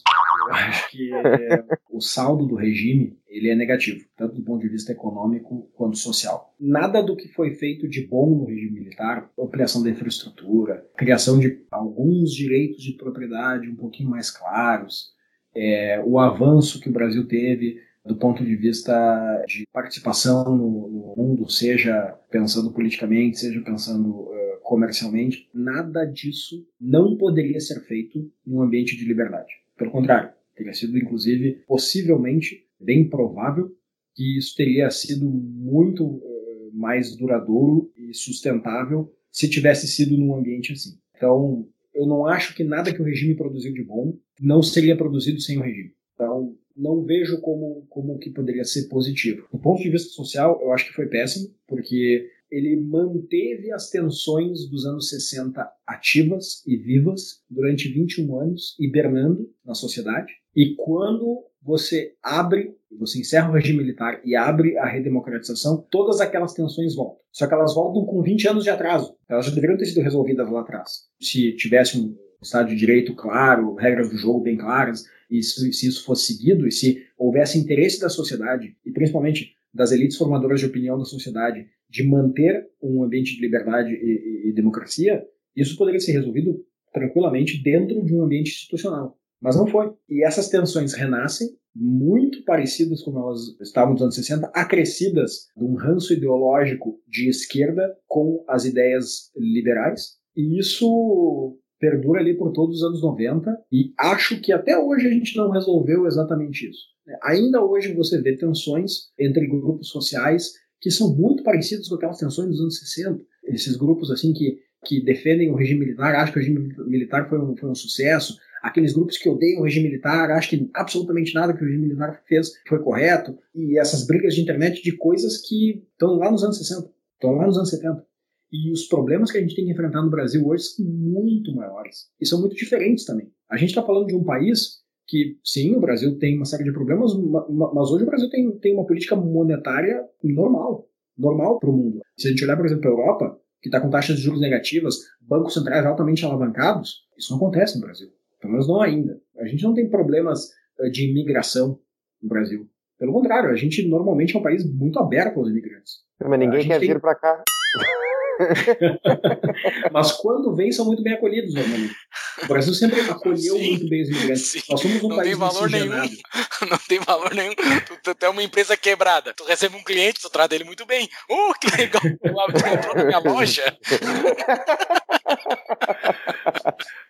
Eu acho que é, o saldo do regime ele é negativo, tanto do ponto de vista econômico quanto social. Nada do que foi feito de bom no regime militar, ampliação da infraestrutura, criação de alguns direitos de propriedade um pouquinho mais claros, é, o avanço que o Brasil teve do ponto de vista de participação no, no mundo, seja pensando politicamente, seja pensando uh, comercialmente, nada disso não poderia ser feito num ambiente de liberdade. Pelo contrário, teria sido, inclusive, possivelmente, bem provável, que isso teria sido muito uh, mais duradouro e sustentável se tivesse sido num ambiente assim. Então, eu não acho que nada que o regime produziu de bom não seria produzido sem o regime. Então, não vejo como, como que poderia ser positivo. Do ponto de vista social, eu acho que foi péssimo, porque ele manteve as tensões dos anos 60 ativas e vivas durante 21 anos, hibernando na sociedade. E quando você abre, você encerra o regime militar e abre a redemocratização, todas aquelas tensões voltam. Só que elas voltam com 20 anos de atraso. Elas já deveriam ter sido resolvidas lá atrás. Se tivesse um Estado de Direito claro, regras do jogo bem claras, e se, se isso fosse seguido, e se houvesse interesse da sociedade, e principalmente das elites formadoras de opinião da sociedade, de manter um ambiente de liberdade e, e, e democracia, isso poderia ser resolvido tranquilamente dentro de um ambiente institucional. Mas não foi. E essas tensões renascem, muito parecidas como elas estavam nos anos 60, acrescidas de um ranço ideológico de esquerda com as ideias liberais. E isso perdura ali por todos os anos 90 e acho que até hoje a gente não resolveu exatamente isso. Ainda hoje você vê tensões entre grupos sociais que são muito parecidos com aquelas tensões dos anos 60. Esses grupos assim que, que defendem o regime militar, acham que o regime militar foi um, foi um sucesso. Aqueles grupos que odeiam o regime militar, acham que absolutamente nada que o regime militar fez foi correto. E essas brigas de internet de coisas que estão lá nos anos 60, estão lá nos anos 70. E os problemas que a gente tem que enfrentar no Brasil hoje são muito maiores. E são muito diferentes também. A gente está falando de um país que, sim, o Brasil tem uma série de problemas, mas hoje o Brasil tem, tem uma política monetária normal. Normal para o mundo. Se a gente olhar, por exemplo, para a Europa, que está com taxas de juros negativas, bancos centrais altamente alavancados, isso não acontece no Brasil. Pelo menos não ainda. A gente não tem problemas eh, de imigração no Brasil. Pelo contrário, a gente normalmente é um país muito aberto aos imigrantes. Mas ninguém quer tem... vir para cá. Mas quando vem, são muito bem acolhidos, normalmente. O Brasil sempre acolheu sim, muito bem os imigrantes. Sim. Nós somos um não país tem valor nenhum. Não tem valor nenhum. Tu, tu é uma empresa quebrada. Tu recebe um cliente, tu trata ele muito bem. Uh, que legal! Tu entrou na minha loja.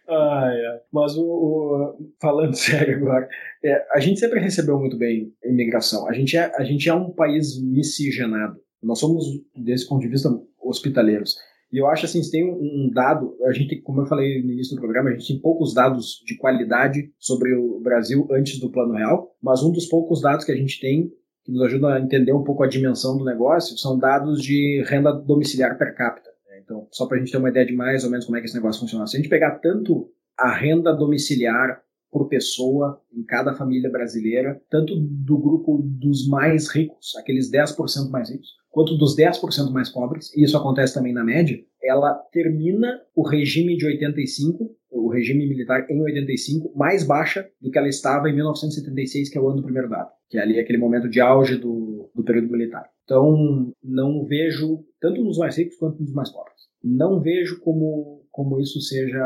Ai, ai. Mas o, o, falando sério agora, é, a gente sempre recebeu muito bem imigração. A gente é, a gente é um país miscigenado. Nós somos, desse ponto de vista, hospitaleiros. E eu acho assim, tem um dado, a gente, como eu falei no início do programa, a gente tem poucos dados de qualidade sobre o Brasil antes do Plano Real, mas um dos poucos dados que a gente tem que nos ajuda a entender um pouco a dimensão do negócio são dados de renda domiciliar per capita. Então, só para a gente ter uma ideia de mais ou menos como é que esse negócio funciona. Se a gente pegar tanto a renda domiciliar por pessoa em cada família brasileira, tanto do grupo dos mais ricos, aqueles 10% mais ricos, quanto dos 10% mais pobres, e isso acontece também na média, ela termina o regime de 85, o regime militar em 85, mais baixa do que ela estava em 1976, que é o ano do primeiro dado, que é ali aquele momento de auge do, do período militar. Então, não vejo, tanto nos mais ricos quanto nos mais pobres, não vejo como, como isso seja,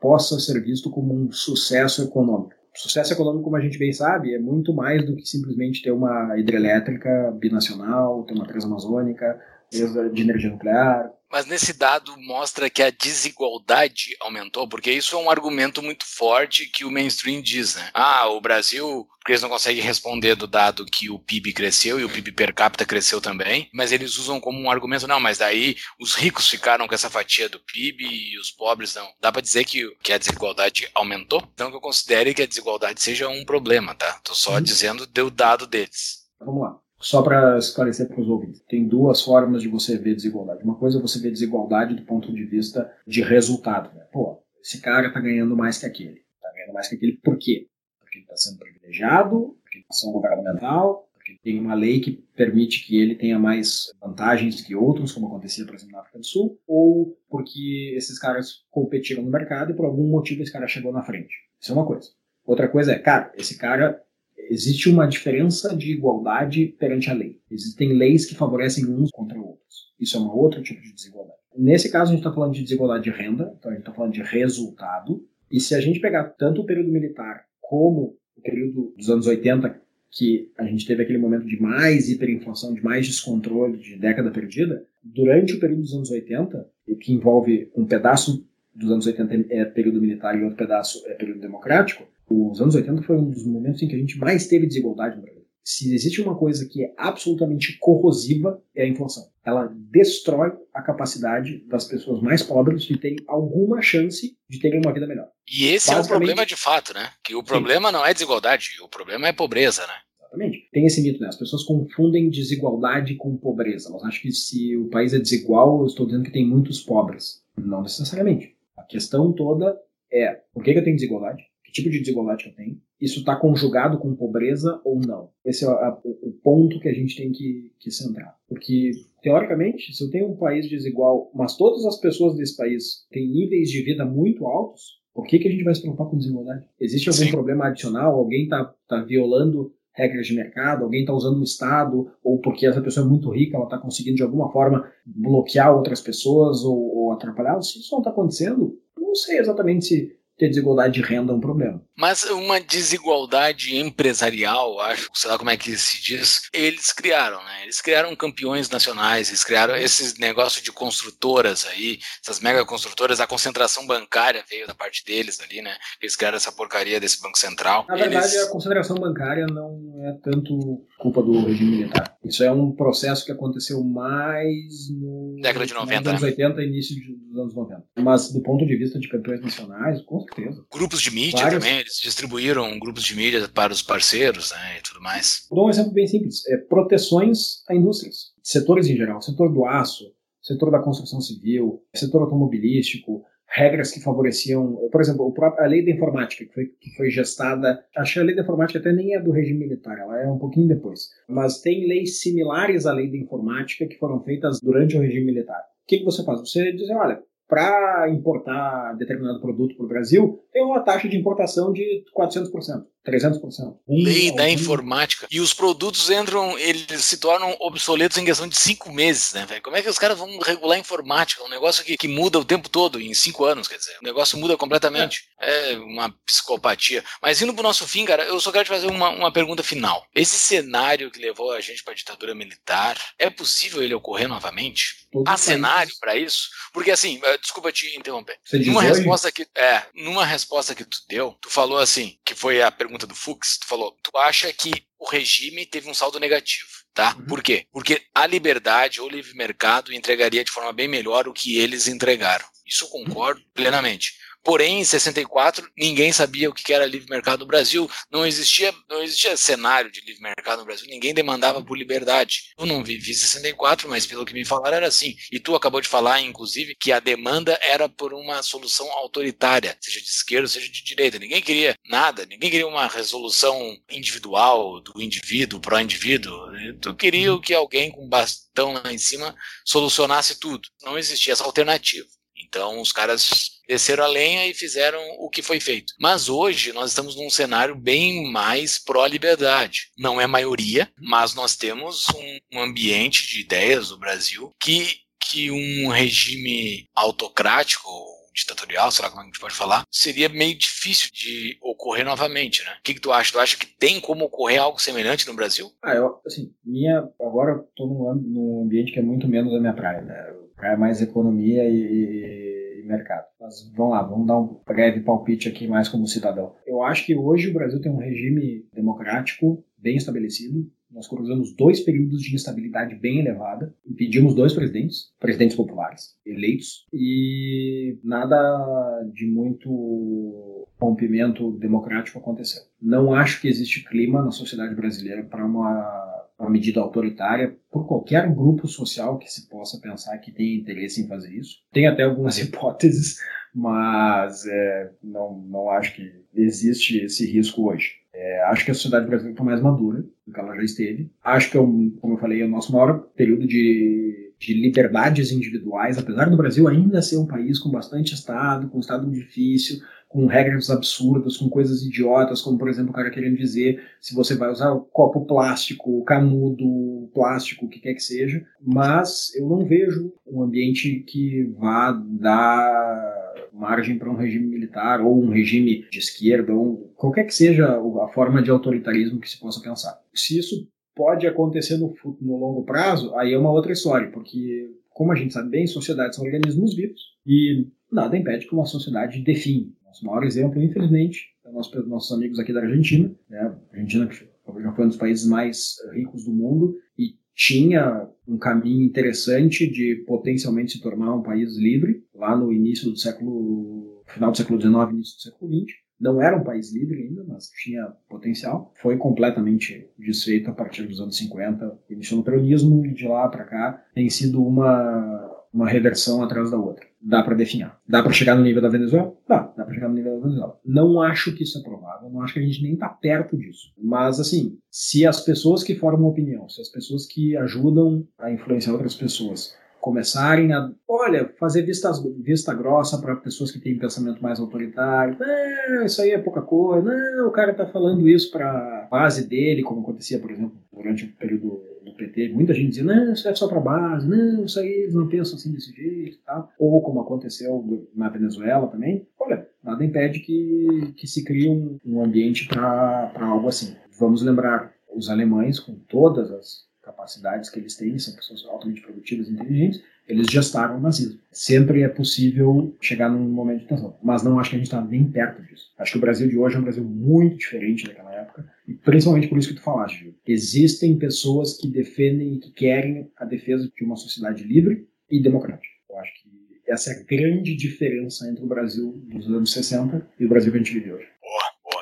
possa ser visto como um sucesso econômico. Sucesso econômico, como a gente bem sabe, é muito mais do que simplesmente ter uma hidrelétrica binacional, ter uma transamazônica, de energia nuclear, mas nesse dado mostra que a desigualdade aumentou, porque isso é um argumento muito forte que o mainstream diz, né? Ah, o Brasil, porque eles não conseguem responder do dado que o PIB cresceu e o PIB per capita cresceu também, mas eles usam como um argumento, não, mas daí os ricos ficaram com essa fatia do PIB e os pobres não. Dá para dizer que, que a desigualdade aumentou? Então que eu considere que a desigualdade seja um problema, tá? Tô só uhum. dizendo do dado deles. Vamos lá. Só para esclarecer para os ouvintes, tem duas formas de você ver desigualdade. Uma coisa é você ver desigualdade do ponto de vista de resultado. Né? Pô, esse cara está ganhando mais que aquele. Está ganhando mais que aquele por quê? porque ele está sendo privilegiado, porque ele ação governamental, porque tem uma lei que permite que ele tenha mais vantagens que outros, como acontecia, por exemplo, na África do Sul, ou porque esses caras competiram no mercado e por algum motivo esse cara chegou na frente. Isso é uma coisa. Outra coisa é, cara, esse cara existe uma diferença de igualdade perante a lei. Existem leis que favorecem uns contra outros. Isso é um outro tipo de desigualdade. Nesse caso, a gente está falando de desigualdade de renda, então a gente está falando de resultado. E se a gente pegar tanto o período militar como o período dos anos 80, que a gente teve aquele momento de mais hiperinflação, de mais descontrole, de década perdida, durante o período dos anos 80, que envolve um pedaço dos anos 80 é período militar e outro pedaço é período democrático, os anos 80 foi um dos momentos em que a gente mais teve desigualdade no Brasil. Se existe uma coisa que é absolutamente corrosiva, é a inflação. Ela destrói a capacidade das pessoas mais pobres de terem alguma chance de terem uma vida melhor. E esse é o problema de fato, né? Que o problema Sim. não é desigualdade, o problema é pobreza, né? Exatamente. Tem esse mito, né? As pessoas confundem desigualdade com pobreza. Elas acham que se o país é desigual, eu estou dizendo que tem muitos pobres. Não necessariamente. A questão toda é por que, que eu tenho desigualdade? Que tipo de desigualdade que eu tenho? Isso está conjugado com pobreza ou não? Esse é a, o, o, ponto que a gente tem que, que centrar. Porque, teoricamente, se eu tenho um país desigual, mas todas as pessoas desse país têm níveis de vida muito altos, por que, que a gente vai se preocupar com desigualdade? Existe algum Sim. problema adicional? Alguém está tá violando regras de mercado, alguém está usando o Estado, ou porque essa pessoa é muito rica, ela está conseguindo de alguma forma bloquear outras pessoas ou, ou atrapalhar. Se isso não está acontecendo, não sei exatamente se ter desigualdade de renda é um problema. Mas uma desigualdade empresarial, acho, sei lá como é que se diz, eles criaram, né? Eles criaram campeões nacionais, eles criaram esses negócios de construtoras aí, essas mega construtoras, a concentração bancária veio da parte deles ali, né? Eles criaram essa porcaria desse Banco Central. Na verdade, a concentração bancária não é tanto culpa do regime militar. Isso é um processo que aconteceu mais no década de 90, nos anos 80 né? início dos anos 90. Mas do ponto de vista de campeões nacionais, com certeza. Grupos de mídia Vários. também, eles distribuíram grupos de mídia para os parceiros né, e tudo mais. Vou dar um exemplo bem simples: é proteções a indústrias, setores em geral, setor do aço, setor da construção civil, setor automobilístico, regras que favoreciam, por exemplo, a lei da informática, que foi, que foi gestada, acho que a lei da informática até nem é do regime militar, ela é um pouquinho depois, mas tem leis similares à lei da informática que foram feitas durante o regime militar. O que, que você faz? Você diz, olha, para importar determinado produto para o Brasil, tem uma taxa de importação de 400%. 300%. Lei da informática. E os produtos entram, eles se tornam obsoletos em questão de cinco meses, né, velho? Como é que os caras vão regular a informática? Um negócio que, que muda o tempo todo, em cinco anos, quer dizer. O negócio muda completamente. É, é uma psicopatia. Mas indo pro nosso fim, cara, eu só quero te fazer uma, uma pergunta final. Esse cenário que levou a gente para a ditadura militar, é possível ele ocorrer novamente? Todo Há cenário para isso? Porque assim, eh, desculpa te interromper. Você numa resposta que é, numa resposta que tu deu, tu falou assim, que foi a pergunta pergunta do Fux, tu falou, tu acha que o regime teve um saldo negativo, tá? Uhum. Por quê? Porque a liberdade ou livre mercado entregaria de forma bem melhor o que eles entregaram. Isso eu concordo plenamente. Porém, em 64, ninguém sabia o que era livre mercado no Brasil. Não existia, não existia cenário de livre mercado no Brasil. Ninguém demandava por liberdade. Eu não vivi 64, mas pelo que me falaram era assim. E tu acabou de falar, inclusive, que a demanda era por uma solução autoritária, seja de esquerda, seja de direita. Ninguém queria nada. Ninguém queria uma resolução individual do indivíduo para indivíduo. Tu queria que alguém com bastão lá em cima solucionasse tudo. Não existia essa alternativa. Então os caras desceram a lenha e fizeram o que foi feito. Mas hoje nós estamos num cenário bem mais pró-liberdade. Não é maioria, mas nós temos um, um ambiente de ideias no Brasil que, que um regime autocrático ditatorial, sei lá como a gente pode falar, seria meio difícil de ocorrer novamente, né? O que, que tu acha? Tu acha que tem como ocorrer algo semelhante no Brasil? Ah, eu, assim, minha, agora eu tô num, num ambiente que é muito menos a minha praia, né? É mais economia e mercado. Mas vamos lá, vamos dar um breve palpite aqui mais como cidadão. Eu acho que hoje o Brasil tem um regime democrático bem estabelecido, nós cruzamos dois períodos de instabilidade bem elevada, impedimos dois presidentes, presidentes populares, eleitos, e nada de muito rompimento democrático aconteceu. Não acho que existe clima na sociedade brasileira para uma, uma medida autoritária por qualquer grupo social que se possa pensar que tenha interesse em fazer isso. Tem até algumas hipóteses, mas é, não, não acho que existe esse risco hoje. É, acho que a sociedade brasileira está mais madura do que ela já esteve. Acho que, é um, como eu falei, é o nosso maior período de, de liberdades individuais, apesar do Brasil ainda ser um país com bastante Estado, com um Estado difícil, com regras absurdas, com coisas idiotas, como por exemplo o cara querendo dizer se você vai usar copo plástico, canudo, plástico, o que quer que seja, mas eu não vejo um ambiente que vá dar margem para um regime militar ou um regime de esquerda, ou qualquer que seja a forma de autoritarismo que se possa pensar. Se isso pode acontecer no, no longo prazo, aí é uma outra história, porque como a gente sabe bem, sociedades são organismos vivos e nada impede que uma sociedade define nosso maior exemplo, infelizmente, é nosso, nossos amigos aqui da Argentina. Né? Argentina já foi um dos países mais ricos do mundo e tinha um caminho interessante de potencialmente se tornar um país livre lá no início do século, final do século XIX, início do século XX. Não era um país livre ainda, mas tinha potencial. Foi completamente desfeito a partir dos anos 50, iniciou no peronismo e de lá para cá tem sido uma uma reversão atrás da outra. Dá para definhar. Dá para chegar no nível da Venezuela? Dá, dá para chegar no nível da Venezuela. Não acho que isso é provável, não acho que a gente nem tá perto disso. Mas assim, se as pessoas que formam opinião, se as pessoas que ajudam a influenciar outras pessoas começarem a, olha, fazer vista, vista grossa para pessoas que têm pensamento mais autoritário. Não, isso aí é pouca coisa. Não, o cara está falando isso para base dele, como acontecia, por exemplo, durante o período do PT. Muita gente dizia, não, isso é só para base, não, isso aí não pensam assim desse jeito. Tá? Ou como aconteceu na Venezuela também. Olha, nada impede que, que se crie um, um ambiente para algo assim. Vamos lembrar os alemães, com todas as capacidades que eles têm, são pessoas altamente produtivas e inteligentes, eles gestaram o nazismo. Sempre é possível chegar num momento de tensão, mas não acho que a gente está nem perto disso. Acho que o Brasil de hoje é um Brasil muito diferente daquela época, e principalmente por isso que tu falaste, Gil. Existem pessoas que defendem e que querem a defesa de uma sociedade livre e democrática. Eu acho que essa é a grande diferença entre o Brasil dos anos 60 e o Brasil que a gente vive hoje.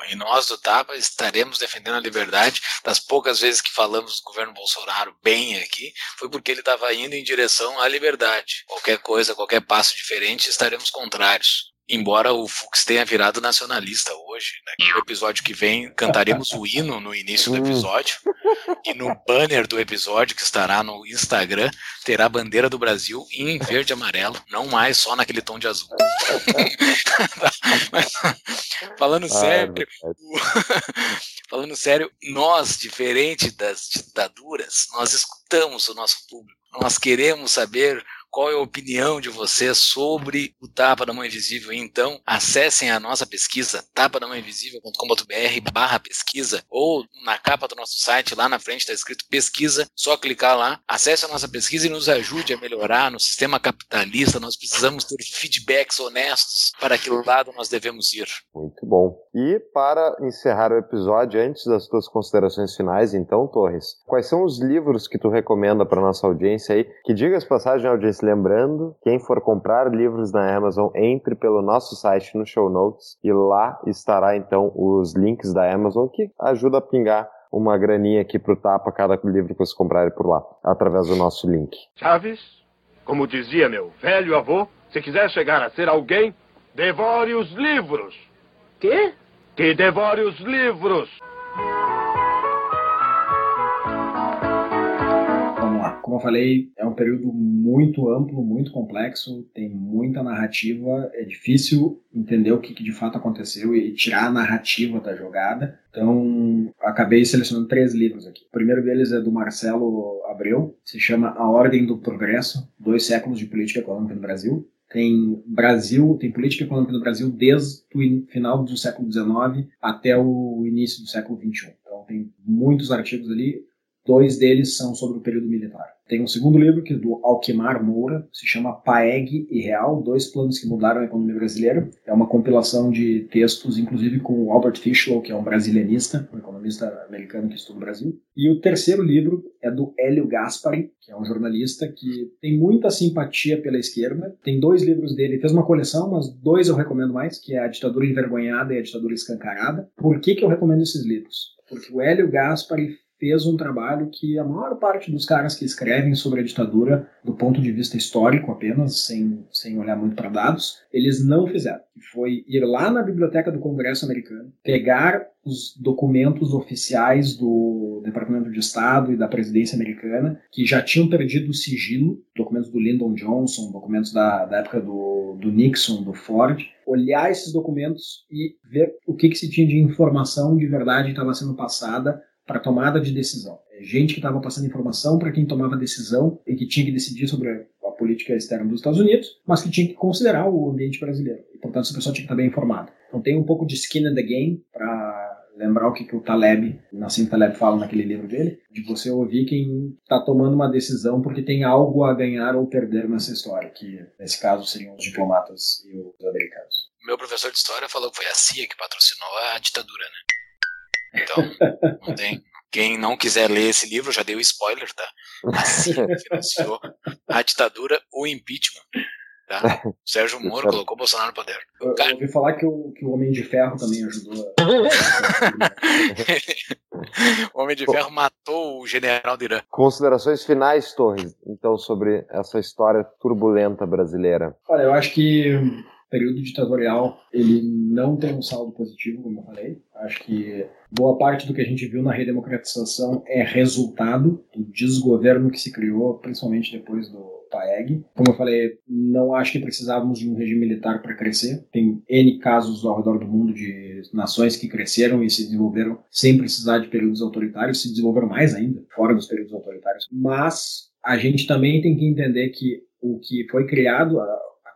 E nós do TAPA estaremos defendendo a liberdade. Das poucas vezes que falamos do governo Bolsonaro bem aqui, foi porque ele estava indo em direção à liberdade. Qualquer coisa, qualquer passo diferente, estaremos contrários. Embora o Fux tenha virado nacionalista hoje, né? no episódio que vem cantaremos o hino no início do episódio e no banner do episódio que estará no Instagram terá a bandeira do Brasil em verde e amarelo, não mais só naquele tom de azul. Mas, falando ah, sério, falando sério, nós, diferente das ditaduras, nós escutamos o nosso público. Nós queremos saber qual é a opinião de vocês sobre o Tapa da Mão Invisível. Então, acessem a nossa pesquisa, tapadamãoinvisível.com.br barra pesquisa, ou na capa do nosso site, lá na frente está escrito pesquisa, só clicar lá, acesse a nossa pesquisa e nos ajude a melhorar no sistema capitalista. Nós precisamos ter feedbacks honestos para que lado nós devemos ir. Muito bom. E para encerrar o episódio, antes das tuas considerações finais, então, Torres, quais são os livros que tu recomenda para nossa audiência aí? Que digas passagem, audiência lembrando, quem for comprar livros na Amazon, entre pelo nosso site no show notes e lá estará então os links da Amazon que ajuda a pingar uma graninha aqui pro tapa cada livro que você comprar por lá, através do nosso link. Chaves, como dizia meu velho avô, se quiser chegar a ser alguém, devore os livros. Quê? Que devore os livros. como eu falei, é um período muito amplo, muito complexo, tem muita narrativa, é difícil entender o que, que de fato aconteceu e tirar a narrativa da jogada. Então, acabei selecionando três livros aqui. O primeiro deles é do Marcelo Abreu, se chama A Ordem do Progresso: Dois Séculos de Política Econômica no Brasil. Tem Brasil, tem política econômica no Brasil desde o final do século XIX até o início do século XXI. Então, tem muitos artigos ali. Dois deles são sobre o período militar. Tem um segundo livro, que é do Alquimar Moura, se chama Paeg e Real, Dois Planos que Mudaram a Economia Brasileira. É uma compilação de textos, inclusive com o Albert Fischlow, que é um brasilianista, um economista americano que estuda o Brasil. E o terceiro livro é do Hélio Gaspari, que é um jornalista que tem muita simpatia pela esquerda. Tem dois livros dele, ele fez uma coleção, mas dois eu recomendo mais, que é A Ditadura Envergonhada e A Ditadura Escancarada. Por que, que eu recomendo esses livros? Porque o Hélio Gaspari fez um trabalho que a maior parte dos caras que escrevem sobre a ditadura, do ponto de vista histórico apenas, sem, sem olhar muito para dados, eles não fizeram. Que foi ir lá na biblioteca do Congresso americano, pegar os documentos oficiais do Departamento de Estado e da presidência americana, que já tinham perdido o sigilo, documentos do Lyndon Johnson, documentos da, da época do, do Nixon, do Ford, olhar esses documentos e ver o que, que se tinha de informação de verdade estava sendo passada para tomada de decisão. É gente que estava passando informação para quem tomava decisão e que tinha que decidir sobre a política externa dos Estados Unidos, mas que tinha que considerar o ambiente brasileiro. E, portanto, essa pessoa tinha que estar bem informada. Então tem um pouco de skin in the game para lembrar o que, que o Taleb, Nassim Taleb fala naquele livro dele, de você ouvir quem está tomando uma decisão porque tem algo a ganhar ou perder nessa história, que nesse caso seriam os diplomatas e os americanos. Meu professor de história falou que foi a CIA que patrocinou a ditadura, né? Então, não tem. Quem não quiser ler esse livro, já dei o spoiler, tá? Assim financiou a ditadura, o impeachment. Tá? Sérgio Moro colocou Bolsonaro no poder. Eu, eu ouvi falar que o, que o Homem de Ferro também ajudou. o Homem de Ferro matou o general de Irã. Considerações finais, Torres, então, sobre essa história turbulenta brasileira. Olha, eu acho que período ditatorial ele não tem um saldo positivo, como eu falei. Acho que boa parte do que a gente viu na redemocratização é resultado do desgoverno que se criou, principalmente depois do PAEG. Como eu falei, não acho que precisávamos de um regime militar para crescer. Tem N casos ao redor do mundo de nações que cresceram e se desenvolveram sem precisar de períodos autoritários, se desenvolveram mais ainda, fora dos períodos autoritários. Mas a gente também tem que entender que o que foi criado,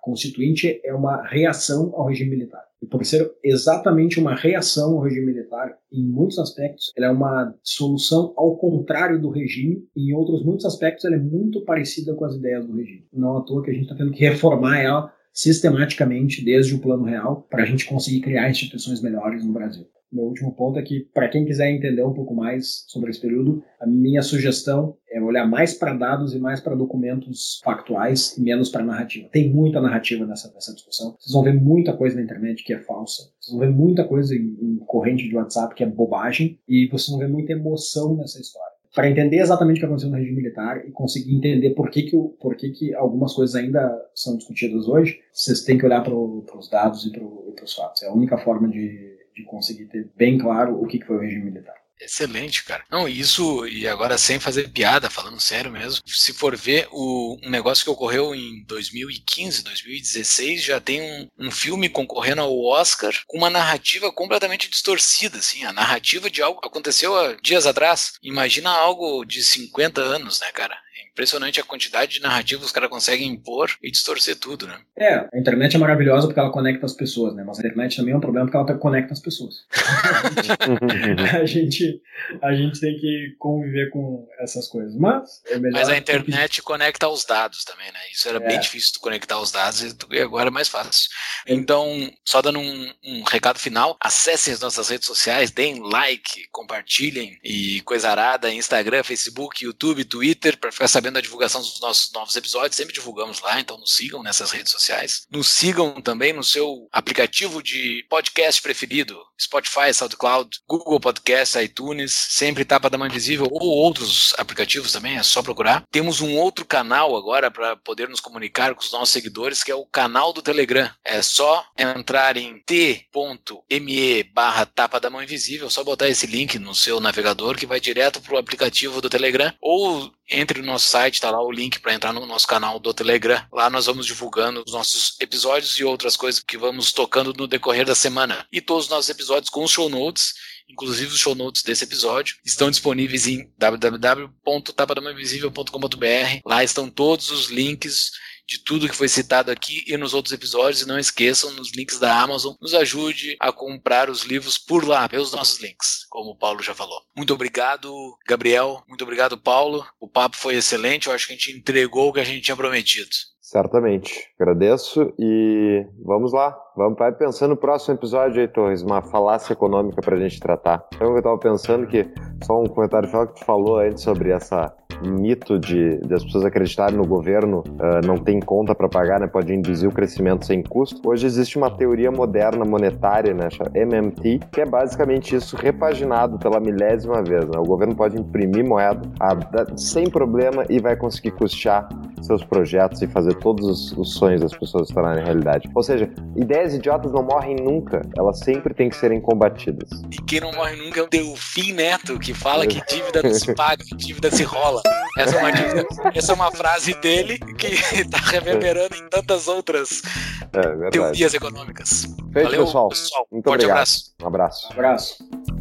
Constituinte é uma reação ao regime militar. E por ser exatamente uma reação ao regime militar, em muitos aspectos, ela é uma solução ao contrário do regime, e em outros muitos aspectos ela é muito parecida com as ideias do regime. Não à toa que a gente está tendo que reformar ela sistematicamente desde o plano real para a gente conseguir criar instituições melhores no Brasil meu último ponto é que, para quem quiser entender um pouco mais sobre esse período, a minha sugestão é olhar mais para dados e mais para documentos factuais e menos para narrativa. Tem muita narrativa nessa, nessa discussão. Vocês vão ver muita coisa na internet que é falsa. Vocês vão ver muita coisa em, em corrente de WhatsApp que é bobagem. E vocês vão ver muita emoção nessa história para entender exatamente o que aconteceu no regime militar e conseguir entender por que, que, por que, que algumas coisas ainda são discutidas hoje, vocês têm que olhar para os dados e para os fatos. É a única forma de, de conseguir ter bem claro o que, que foi o regime militar. Excelente, cara. Não, isso, e agora sem fazer piada, falando sério mesmo, se for ver o, um negócio que ocorreu em 2015, 2016, já tem um, um filme concorrendo ao Oscar com uma narrativa completamente distorcida, assim, a narrativa de algo que aconteceu há dias atrás. Imagina algo de 50 anos, né, cara? Impressionante a quantidade de narrativas que os caras conseguem impor e distorcer tudo, né? É, a internet é maravilhosa porque ela conecta as pessoas, né? Mas a internet também é um problema porque ela conecta as pessoas. a, gente, a gente tem que conviver com essas coisas. Mas é melhor. Mas a internet que... conecta os dados também, né? Isso era é. bem difícil de conectar os dados e agora é mais fácil. Então, só dando um, um recado final, acessem as nossas redes sociais, deem like, compartilhem e coisa arada, Instagram, Facebook, YouTube, Twitter, para ficar sabendo da divulgação dos nossos novos episódios, sempre divulgamos lá, então nos sigam nessas redes sociais. Nos sigam também no seu aplicativo de podcast preferido, Spotify, SoundCloud, Google Podcast, iTunes, sempre Tapa da Mãe Visível ou outros aplicativos também, é só procurar. Temos um outro canal agora para poder nos comunicar com os nossos seguidores, que é o canal do Telegram. É só entrar em t.me barra Tapa da Mão Invisível, só botar esse link no seu navegador que vai direto para o aplicativo do Telegram ou entre no nosso site, está lá o link para entrar no nosso canal do Telegram. Lá nós vamos divulgando os nossos episódios e outras coisas que vamos tocando no decorrer da semana. E todos os nossos episódios com os show notes inclusive os show notes desse episódio, estão disponíveis em www.tapadamainvisível.com.br. Lá estão todos os links de tudo que foi citado aqui e nos outros episódios. E não esqueçam, nos links da Amazon, nos ajude a comprar os livros por lá, pelos nossos links, como o Paulo já falou. Muito obrigado, Gabriel. Muito obrigado, Paulo. O papo foi excelente. Eu acho que a gente entregou o que a gente tinha prometido. Certamente. Agradeço e vamos lá. Vamos vai pensando no próximo episódio aí, Torres, uma falácia econômica para a gente tratar. Então eu estava pensando que, só um comentário final que tu falou antes sobre essa mito de, de as pessoas acreditarem no governo uh, não tem conta para pagar, né, pode induzir o crescimento sem custo. Hoje existe uma teoria moderna monetária, né, MMT, que é basicamente isso repaginado pela milésima vez. Né? O governo pode imprimir moeda a, sem problema e vai conseguir custear seus projetos e fazer todos os, os sonhos das pessoas se tornarem realidade. Ou seja, ideias idiotas não morrem nunca, elas sempre têm que serem combatidas. E quem não morre nunca é o Delfim Neto, que fala que dívida não se paga, dívida se rola. Essa é uma, essa é uma frase dele que está reverberando em tantas outras é, teorias econômicas. Feito, Valeu, pessoal. pessoal. Muito Forte obrigado. abraço. Um abraço. Um abraço.